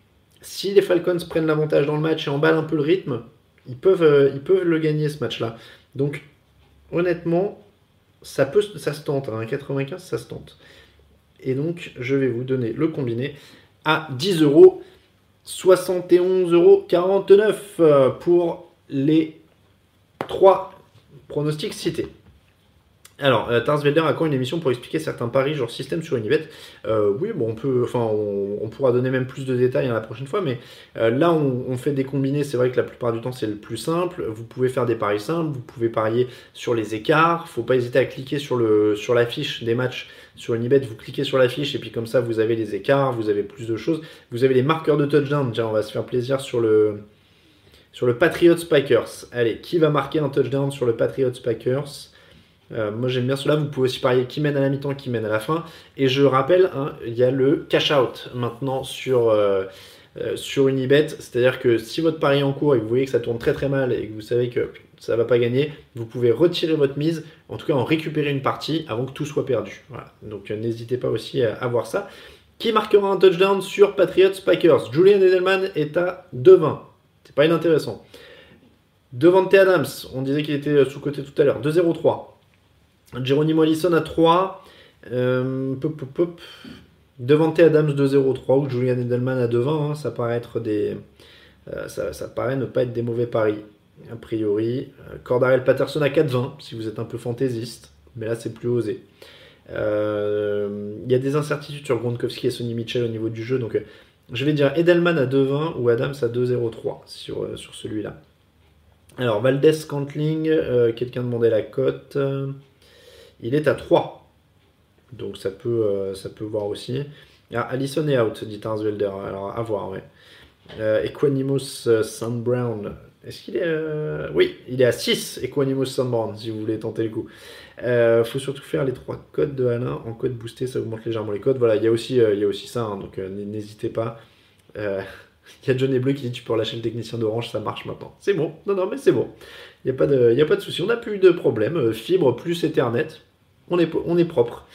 si les Falcons prennent l'avantage dans le match et emballent un peu le rythme, ils peuvent, euh, le gagner ce match-là. Donc, honnêtement, ça, peut, ça se tente. Hein, 95, ça se tente. Et donc, je vais vous donner le combiné à 10 euros. 71,49 euros euh, pour les trois pronostics cités. Alors, euh, Tarsvelder a quand une émission pour expliquer certains paris, genre système sur Unibet euh, Oui, bon, on peut, enfin, on, pourra donner même plus de détails hein, la prochaine fois, mais euh, là, on, fait des combinés. C'est vrai que la plupart du temps, c'est le plus simple. Vous pouvez faire des paris simples, vous pouvez parier sur les écarts. Faut pas hésiter à cliquer sur le des matchs sur Unibet. Vous cliquez sur l'affiche et puis comme ça, vous avez les écarts, vous avez plus de choses. Vous avez les marqueurs de touchdown. Tiens, on va se faire plaisir sur le sur le Patriots Packers. Allez, qui va marquer un touchdown sur le Patriots Packers? Euh, moi j'aime bien cela, vous pouvez aussi parier qui mène à la mi-temps, qui mène à la fin. Et je rappelle, hein, il y a le cash out maintenant sur, euh, euh, sur Unibet. C'est-à-dire que si votre pari est en cours et que vous voyez que ça tourne très très mal et que vous savez que ça ne va pas gagner, vous pouvez retirer votre mise, en tout cas en récupérer une partie avant que tout soit perdu. Donc n'hésitez pas aussi à, voir ça. Qui marquera un touchdown sur Patriots Packers? Julian Edelman est à 2-20. C'est pas inintéressant. Devante Adams, on disait qu'il était sous-côté tout à l'heure, 2-0-3. Geronimo Allison à 3. Euh, Adams 2-0-3 ou Julian Edelman à 2-20. Hein, ça paraît des. Euh, ça, paraît ne pas être des mauvais paris, a priori. Euh, Cordarel Patterson à 4-20, si vous êtes un peu fantaisiste. Mais là, c'est plus osé. Il y a des incertitudes sur Gronkowski et Sonny Mitchell au niveau du jeu. Donc, je vais dire Edelman à 2-20 ou Adams à 2-0-3 sur, sur celui-là. Alors, Valdez Cantling, quelqu'un demandait la cote. Il est à 3. Donc ça peut, euh, ça peut voir aussi. Ah, Allison est out, dit Tarsvelder. Alors à voir, ouais. Euh, Equanimous euh, Sun Brown. Est-ce qu'il est. Oui, il est à 6, Equanimous Sun Brown, si vous voulez tenter le coup. Il faut surtout faire les trois codes de Alain. En code boosté, ça augmente légèrement les codes. Voilà, il y a aussi, il y a aussi ça, hein, donc n'hésitez pas. Il y a Johnny Bleu qui dit tu peux relâcher le technicien d'Orange, ça marche maintenant. C'est bon, non, non, mais c'est bon. Il n'y a pas de, il a pas de souci. On n'a plus eu de problème. Euh, Fibre plus Ethernet, on est, propre.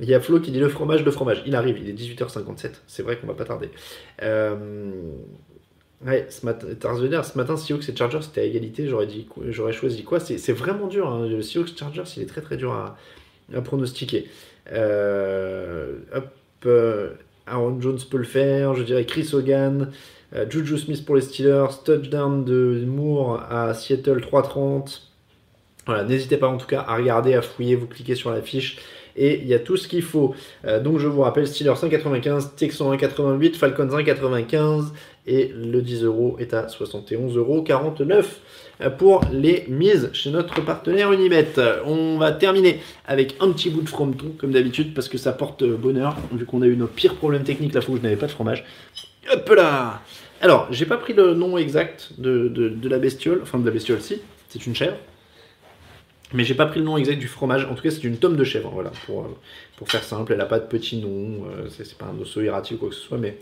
Il y a Flo qui dit le fromage, le fromage. Il arrive, il est 18h57. C'est vrai qu'on va pas tarder. Euh, Ouais, ce matin, ce matin, et Chargers, c'était à égalité. J'aurais, dit, j'aurais choisi quoi? C'est, vraiment dur. Hein. Le Chargers, il est très très dur à, pronostiquer. Euh, euh, Aaron Jones peut le faire. Je dirais Chris Hogan. Juju Smith pour les Steelers. Touchdown de Moore à Seattle 3.30. N'hésitez pas en tout cas à regarder, à fouiller, vous cliquez sur la fiche et il y a tout ce qu'il faut. Euh, donc je vous rappelle, Steelers 195, Texans 188, Falcons 195 et le 10 euros est à 71,49 euros pour les mises chez notre partenaire Unibet. On va terminer avec un petit bout de frometon comme d'habitude parce que ça porte bonheur vu qu'on a eu nos pires problèmes techniques la fois où je n'avais pas de fromage. Hop là Alors, j'ai pas pris le nom exact de, de la bestiole, enfin de la bestiole si, c'est une chèvre. Mais j'ai pas pris le nom exact du fromage. En tout cas, c'est une tome de chèvre. Voilà, pour, euh, pour faire simple. Elle a pas de petit nom. Euh, c'est pas un osso ou quoi que ce soit. Mais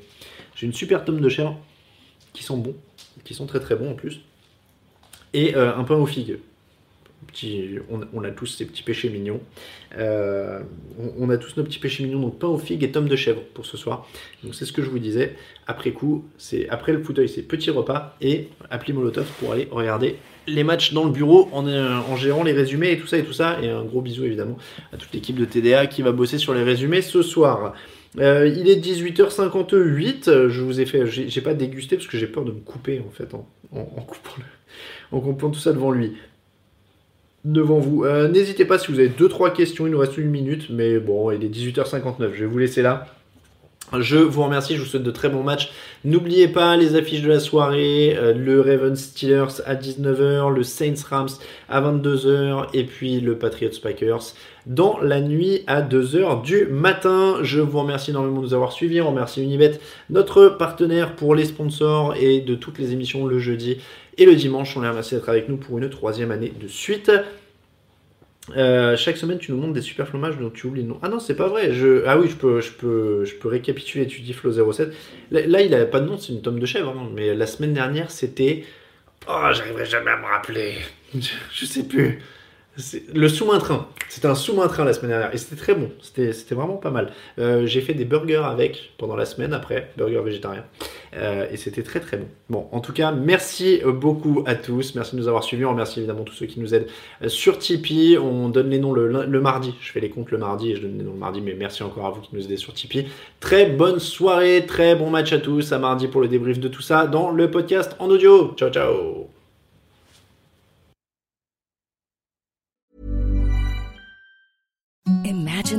j'ai une super tome de chèvre qui sont bons. Qui sont très très bons en plus. Et euh, un pain aux figues. Petit, on, a tous ces petits péchés mignons. on, a tous nos petits péchés mignons, donc pain aux figues et tome de chèvre pour ce soir. Donc c'est ce que je vous disais. Après coup, c'est après le fauteuil, c'est petit repas et appli Molotov pour aller regarder les matchs dans le bureau en, euh, en, gérant les résumés et tout ça et tout ça. Et un gros bisou évidemment à toute l'équipe de TDA qui va bosser sur les résumés ce soir. Euh, il est 18h58. Je vous ai fait, j'ai pas dégusté parce que j'ai peur de me couper en fait en, en, coupant, en coupant tout ça devant lui. Devant vous. Euh, n'hésitez pas si vous avez 2-3 questions. Il nous reste une minute, mais bon, il est 18h59. Je vais vous laisser là. Je vous remercie, je vous souhaite de très bons matchs. N'oubliez pas les affiches de la soirée, euh, le Ravens Steelers à 19h, le Saints Rams à 22h et puis le Patriots Packers dans la nuit à 2h du matin. Je vous remercie énormément de nous avoir suivis. On remercie Unibet, notre partenaire pour les sponsors et de toutes les émissions le jeudi et le dimanche. On les remercie d'être avec nous pour une troisième année de suite. Euh, chaque semaine, tu nous montres des super fromages dont tu oublies le nom. Ah non, c'est pas vrai. Je... Ah oui, je peux, je peux, je peux récapituler. Tu dis Flo07. Là, il a pas de nom, c'est une tome de chèvre. Hein. Mais la semaine dernière, c'était. Oh, j'arriverai jamais à me rappeler. je sais plus. Le sous-main train. C'était un sous-main train la semaine dernière et c'était très bon. C'était vraiment pas mal. Euh, j'ai fait des burgers avec pendant la semaine après, burgers végétariens. Euh, et c'était très très bon. Bon, en tout cas, merci beaucoup à tous. Merci de nous avoir suivis. On remercie évidemment tous ceux qui nous aident euh, sur Tipeee. On donne les noms le, mardi. Je fais les comptes le mardi et je donne les noms le mardi. Mais merci encore à vous qui nous aidez sur Tipeee. Très bonne soirée, très bon match à tous. À mardi pour le débrief de tout ça dans le podcast en audio. Ciao ciao